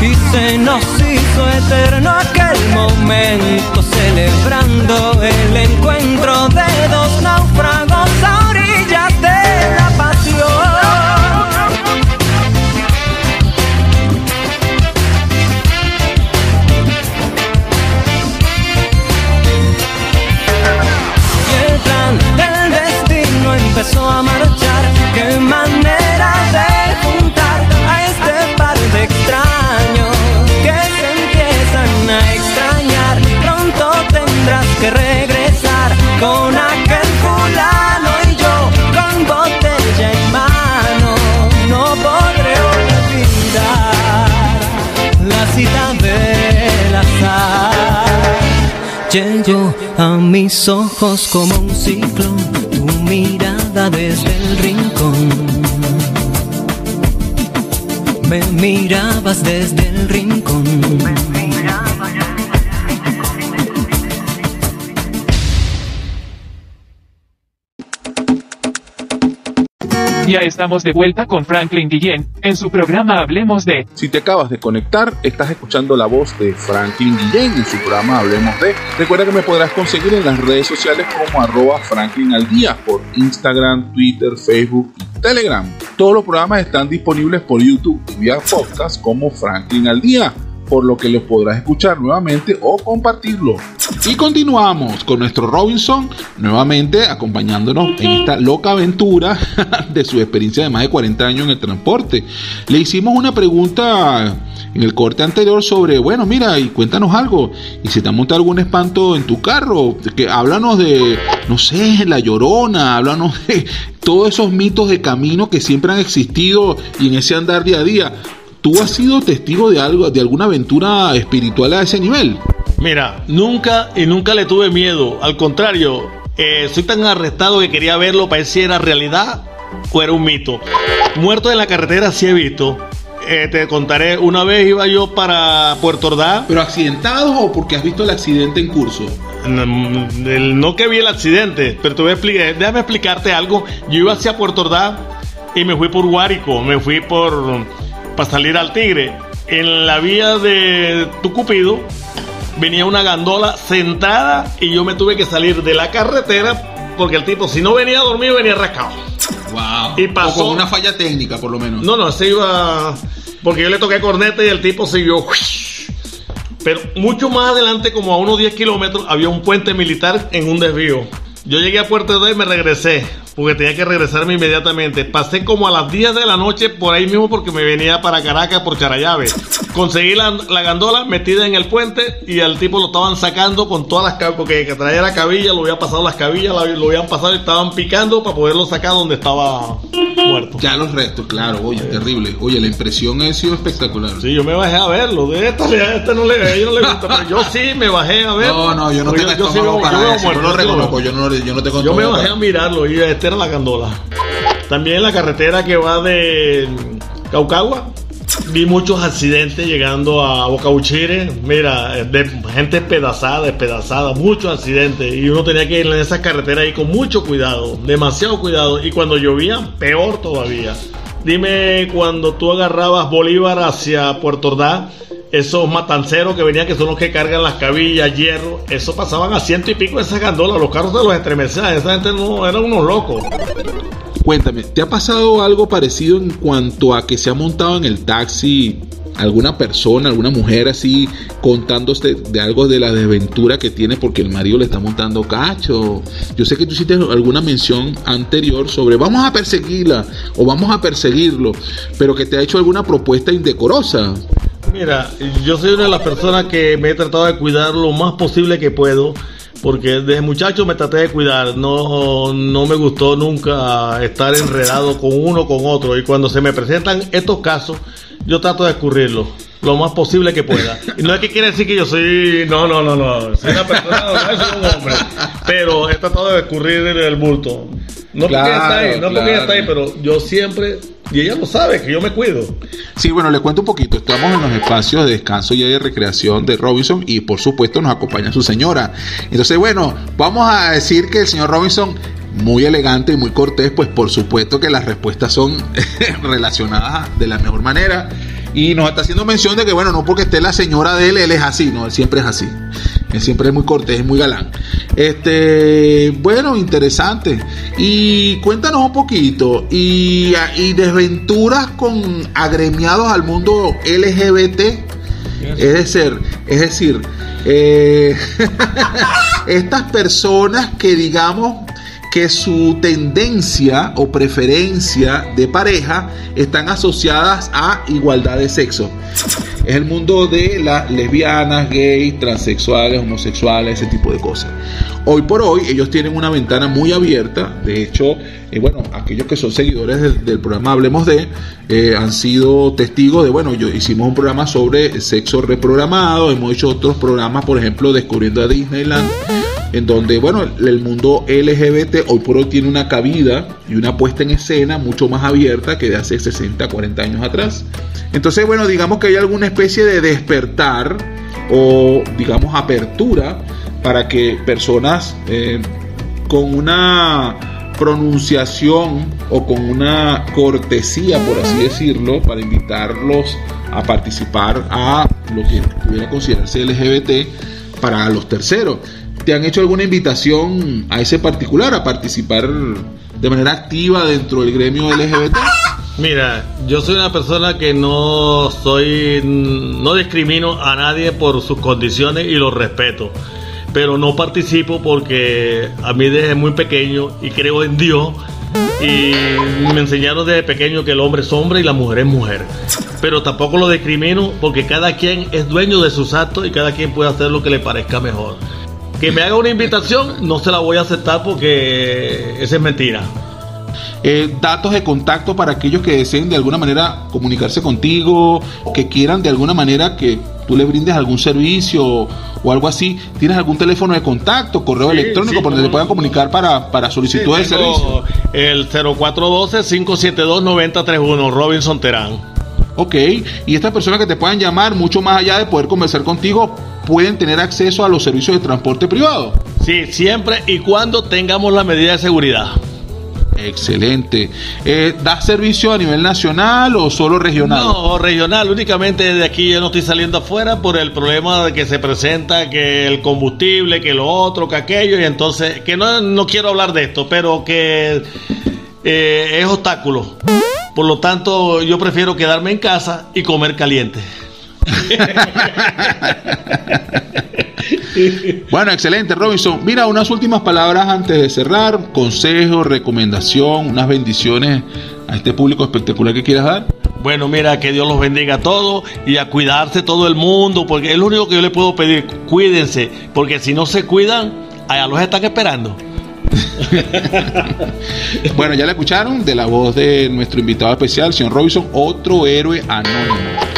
Y se nos hizo eterno aquel momento celebrando el encuentro de dos a mis ojos como un ciclón, tu mirada desde el rincón. Me mirabas desde el rincón. Ya estamos de vuelta con Franklin Guillén en su programa Hablemos de. Si te acabas de conectar, estás escuchando la voz de Franklin Guillén en su programa Hablemos de. Recuerda que me podrás conseguir en las redes sociales como arroba Franklin al día por Instagram, Twitter, Facebook y Telegram. Todos los programas están disponibles por YouTube y vía podcast como Franklin al día por lo que los podrás escuchar nuevamente o compartirlo. Y continuamos con nuestro Robinson, nuevamente acompañándonos en esta loca aventura de su experiencia de más de 40 años en el transporte. Le hicimos una pregunta en el corte anterior sobre, bueno, mira, y cuéntanos algo. Y si te ha montado algún espanto en tu carro, que háblanos de, no sé, la llorona, háblanos de todos esos mitos de camino que siempre han existido y en ese andar día a día. ¿Tú has sido testigo de algo, de alguna aventura espiritual a ese nivel? Mira, nunca y nunca le tuve miedo. Al contrario, eh, soy tan arrestado que quería verlo para ver si era realidad o era un mito. Muerto en la carretera sí he visto. Eh, te contaré, una vez iba yo para Puerto Ordaz. ¿Pero accidentados o porque has visto el accidente en curso? No, no que vi el accidente, pero te voy a explicar, déjame explicarte algo. Yo iba hacia Puerto Ordaz y me fui por Guárico, me fui por para salir al Tigre. En la vía de Tucupido venía una gandola sentada y yo me tuve que salir de la carretera porque el tipo si no venía dormido venía rascado. Wow. Y pasó- O con una falla técnica, por lo menos. No, no, se iba. Porque yo le toqué corneta y el tipo siguió. Pero mucho más adelante, como a unos 10 kilómetros, había un puente militar en un desvío. Yo llegué a Puerto de y me regresé, porque tenía que regresarme inmediatamente. Pasé como a las 10 de la noche por ahí mismo porque me venía para Caracas por Charayave. Conseguí la, la gandola metida en el puente y al tipo lo estaban sacando con todas las cabillas, porque que traía la cabilla, lo habían pasado las cabillas, la- lo habían pasado y estaban picando para poderlo sacar donde estaba muerto. Ya los restos, claro, oye, terrible. Oye, la impresión ha sido espectacular. Sí, yo me bajé a verlo. De esta, a este no le, no le gusta, pero yo sí me bajé a verlo. No, no, yo no tengo yo sí yo. Yo lo reconozco, yo no, yo no tengo Yo me bajé a mirarlo y esta la gandola. También la carretera que va de Caucagua. Vi muchos accidentes llegando a Boca Uchire. Mira, de gente despedazada, despedazada, muchos accidentes. Y uno tenía que ir en esa carretera ahí con mucho cuidado, demasiado cuidado. Y cuando llovía, peor todavía. Dime, cuando tú agarrabas Bolívar hacia Puerto Ordaz, esos matanceros que venían, que son los que cargan las cabillas, hierro, eso pasaban a ciento y pico de esas gandolas. Los carros se los estremecían. Esa gente no eran unos locos. Cuéntame, ¿te ha pasado algo parecido en cuanto a que se ha montado en el taxi alguna persona, alguna mujer así contándote de algo de la desventura que tiene porque el marido le está montando cacho? Yo sé que tú hiciste alguna mención anterior sobre vamos a perseguirla o vamos a perseguirlo, pero que te ha hecho alguna propuesta indecorosa. Mira, yo soy una de las personas que me he tratado de cuidar lo más posible que puedo. Porque desde muchacho me traté de cuidar, no, no me gustó nunca estar enredado con uno con otro. Y cuando se me presentan estos casos, yo trato de escurrirlos lo más posible que pueda. Y no es que quiere decir que yo soy, no, no, no, no, soy una persona, no soy un hombre. Pero he tratado de escurrir el bulto. No porque ella está ahí, no porque ella está ahí, pero yo siempre, y ella lo sabe, que yo me cuido. Sí, bueno, le cuento un poquito. Estamos en los espacios de descanso y de recreación de Robinson y por supuesto nos acompaña su señora. Entonces, bueno, vamos a decir que el señor Robinson muy elegante y muy cortés, pues por supuesto que las respuestas son relacionadas de la mejor manera. Y nos está haciendo mención de que, bueno, no porque esté la señora de él, él es así, no, él siempre es así. Él siempre es muy cortés, es muy galán. Este, bueno, interesante. Y cuéntanos un poquito. Y, y desventuras con agremiados al mundo LGBT. Es decir, es decir, eh, estas personas que digamos que su tendencia o preferencia de pareja están asociadas a igualdad de sexo. Es el mundo de las lesbianas, gays, transexuales, homosexuales, ese tipo de cosas. Hoy por hoy ellos tienen una ventana muy abierta. De hecho, eh, bueno, aquellos que son seguidores del, del programa Hablemos de eh, han sido testigos de, bueno, yo hicimos un programa sobre sexo reprogramado, hemos hecho otros programas, por ejemplo, Descubriendo a Disneyland, en donde, bueno, el, mundo LGBT hoy por hoy tiene una cabida y una puesta en escena mucho más abierta que de hace 60, 40 años atrás. Entonces, bueno, digamos que hay alguna especie de despertar o, digamos, apertura para que personas eh, con una pronunciación o con una cortesía, por así decirlo, para invitarlos a participar a lo que pudiera considerarse LGBT para los terceros. ¿Te han hecho alguna invitación a ese particular, a participar de manera activa dentro del gremio LGBT? Mira, yo soy una persona que no soy, no discrimino a nadie por sus condiciones y los respeto, pero no participo porque a mí desde muy pequeño y creo en Dios y me enseñaron desde pequeño que el hombre es hombre y la mujer es mujer. Pero tampoco lo discrimino porque cada quien es dueño de sus actos y cada quien puede hacer lo que le parezca mejor. Que me haga una invitación, no se la voy a aceptar porque esa es mentira. Eh, datos de contacto para aquellos que deseen de alguna manera comunicarse contigo, que quieran de alguna manera que tú le brindes algún servicio o algo así. ¿Tienes algún teléfono de contacto, correo Sí, electrónico sí, por donde te puedan comunicar para, para solicitud de Sí, servicio? tengo El 0412-572-9031, Robinson Terán. Ok, y estas personas que te puedan llamar, mucho más allá de poder conversar contigo, pueden tener acceso a los servicios de transporte privado. Sí, siempre y cuando tengamos la medida de seguridad. Excelente. Eh, ¿Das servicio a nivel nacional o solo regional? No, regional, únicamente de aquí yo no estoy saliendo afuera por el problema de que se presenta, que el combustible, que lo otro, que aquello, y entonces, que no, no quiero hablar de esto, pero que eh, es obstáculo. Por lo tanto, yo prefiero quedarme en casa y comer caliente. Bueno, excelente, Robinson. Mira, unas últimas palabras antes de cerrar. Consejo, recomendación, unas bendiciones a este público espectacular que quieras dar. Bueno, mira, que Dios los bendiga a todos y a cuidarse todo el mundo, porque es lo único que yo le puedo pedir, cuídense, porque si no se cuidan, allá los están esperando. Bueno, ya le escucharon de la voz de nuestro invitado especial, señor Robinson, otro héroe anónimo.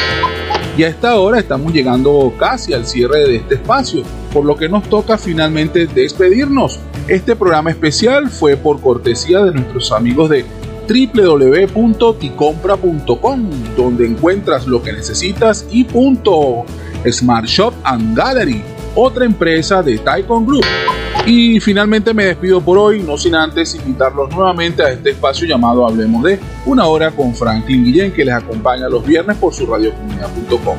Y a esta hora estamos llegando casi al cierre de este espacio, por lo que nos toca finalmente despedirnos. Este programa especial fue por cortesía de nuestros amigos de www.ticompra.com, donde encuentras lo que necesitas y punto. Smart Shop and Gallery, otra empresa de Taikon Group. Y finalmente me despido por hoy, no sin antes invitarlos nuevamente a este espacio llamado Hablemos de una hora con Franklin Guillén, que les acompaña los viernes por su radiocomunidad.com.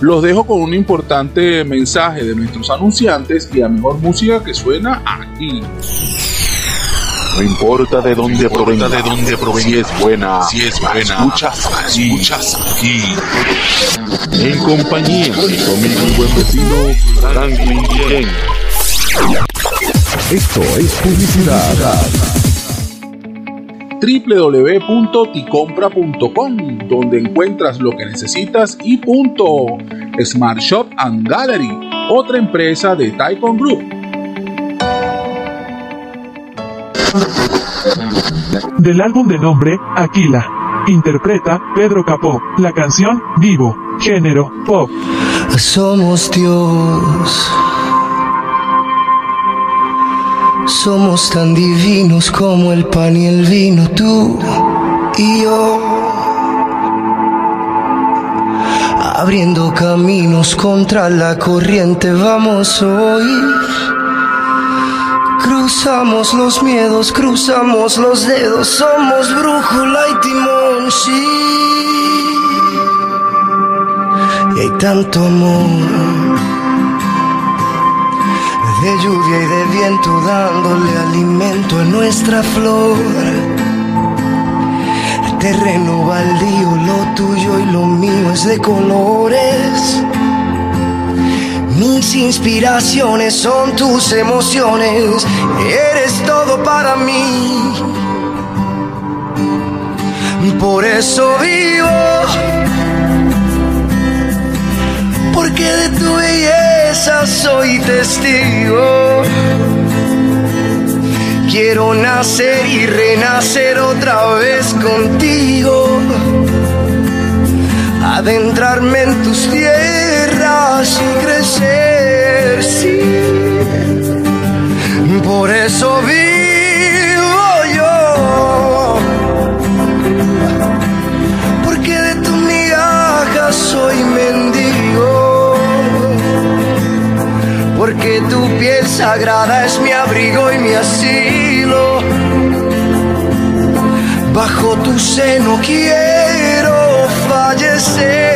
Los dejo con un importante mensaje de nuestros anunciantes y la mejor música que suena aquí. No importa de dónde provenga, de dónde provenga, si es buena, si es buena, escuchas aquí, escuchas aquí. En compañía de tu amigo y buen vecino Franklin Guillén. Esto es publicidad. www.ticompra.com, donde encuentras lo que necesitas y punto. Smart Shop and Gallery, otra empresa de Taikon Group. Del álbum de nombre Aquila. Interpreta Pedro Capó. La canción Vivo. Género pop. Somos Dios. Somos tan divinos como el pan y el vino, tú y yo. Abriendo caminos contra la corriente, vamos hoy. Cruzamos los miedos, cruzamos los dedos, somos brújula y timón, sí. Y hay tanto amor, de lluvia y de viento dándole alimento a nuestra flor. Terreno baldío, lo tuyo y lo mío es de colores. Mis inspiraciones son tus emociones, eres todo para mí. Por eso vivo, porque de tu belleza soy testigo. Quiero nacer y renacer otra vez contigo adentrarme en tus tierras y crecer, sí. Por eso vivo yo, porque de tu migaja soy mendigo, porque tu piel sagrada es mi abrigo y mi asilo. Bajo tu seno quiero fallecer.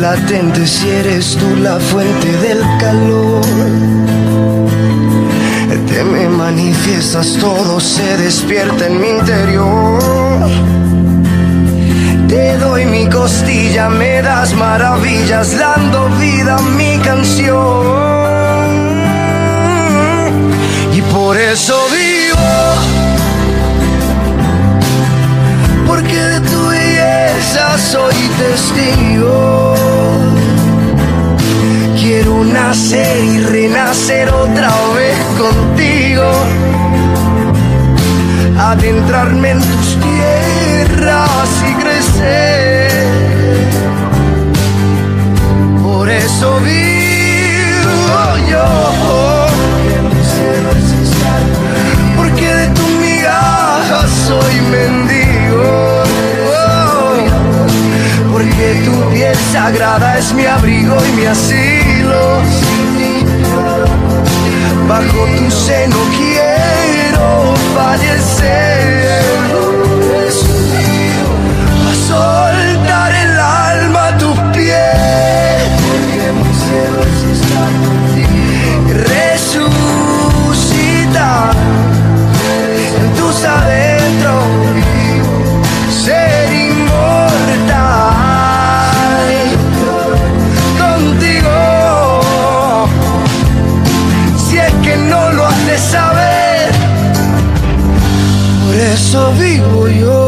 Latente si eres tú la fuente del calor te me manifiestas, todo se despierta en mi interior. Te doy mi costilla, me das maravillas, dando vida a mi canción. Y por eso vivo, porque de tu belleza soy testigo. Nacer y renacer otra vez contigo. Adentrarme en tus tierras y crecer. Por eso vivo yo. Porque de tu migaja soy mendigo. Porque tu piel sagrada es mi abrigo y mi asilo. Bajo tu seno quiero fallecer. Eso vivo yo.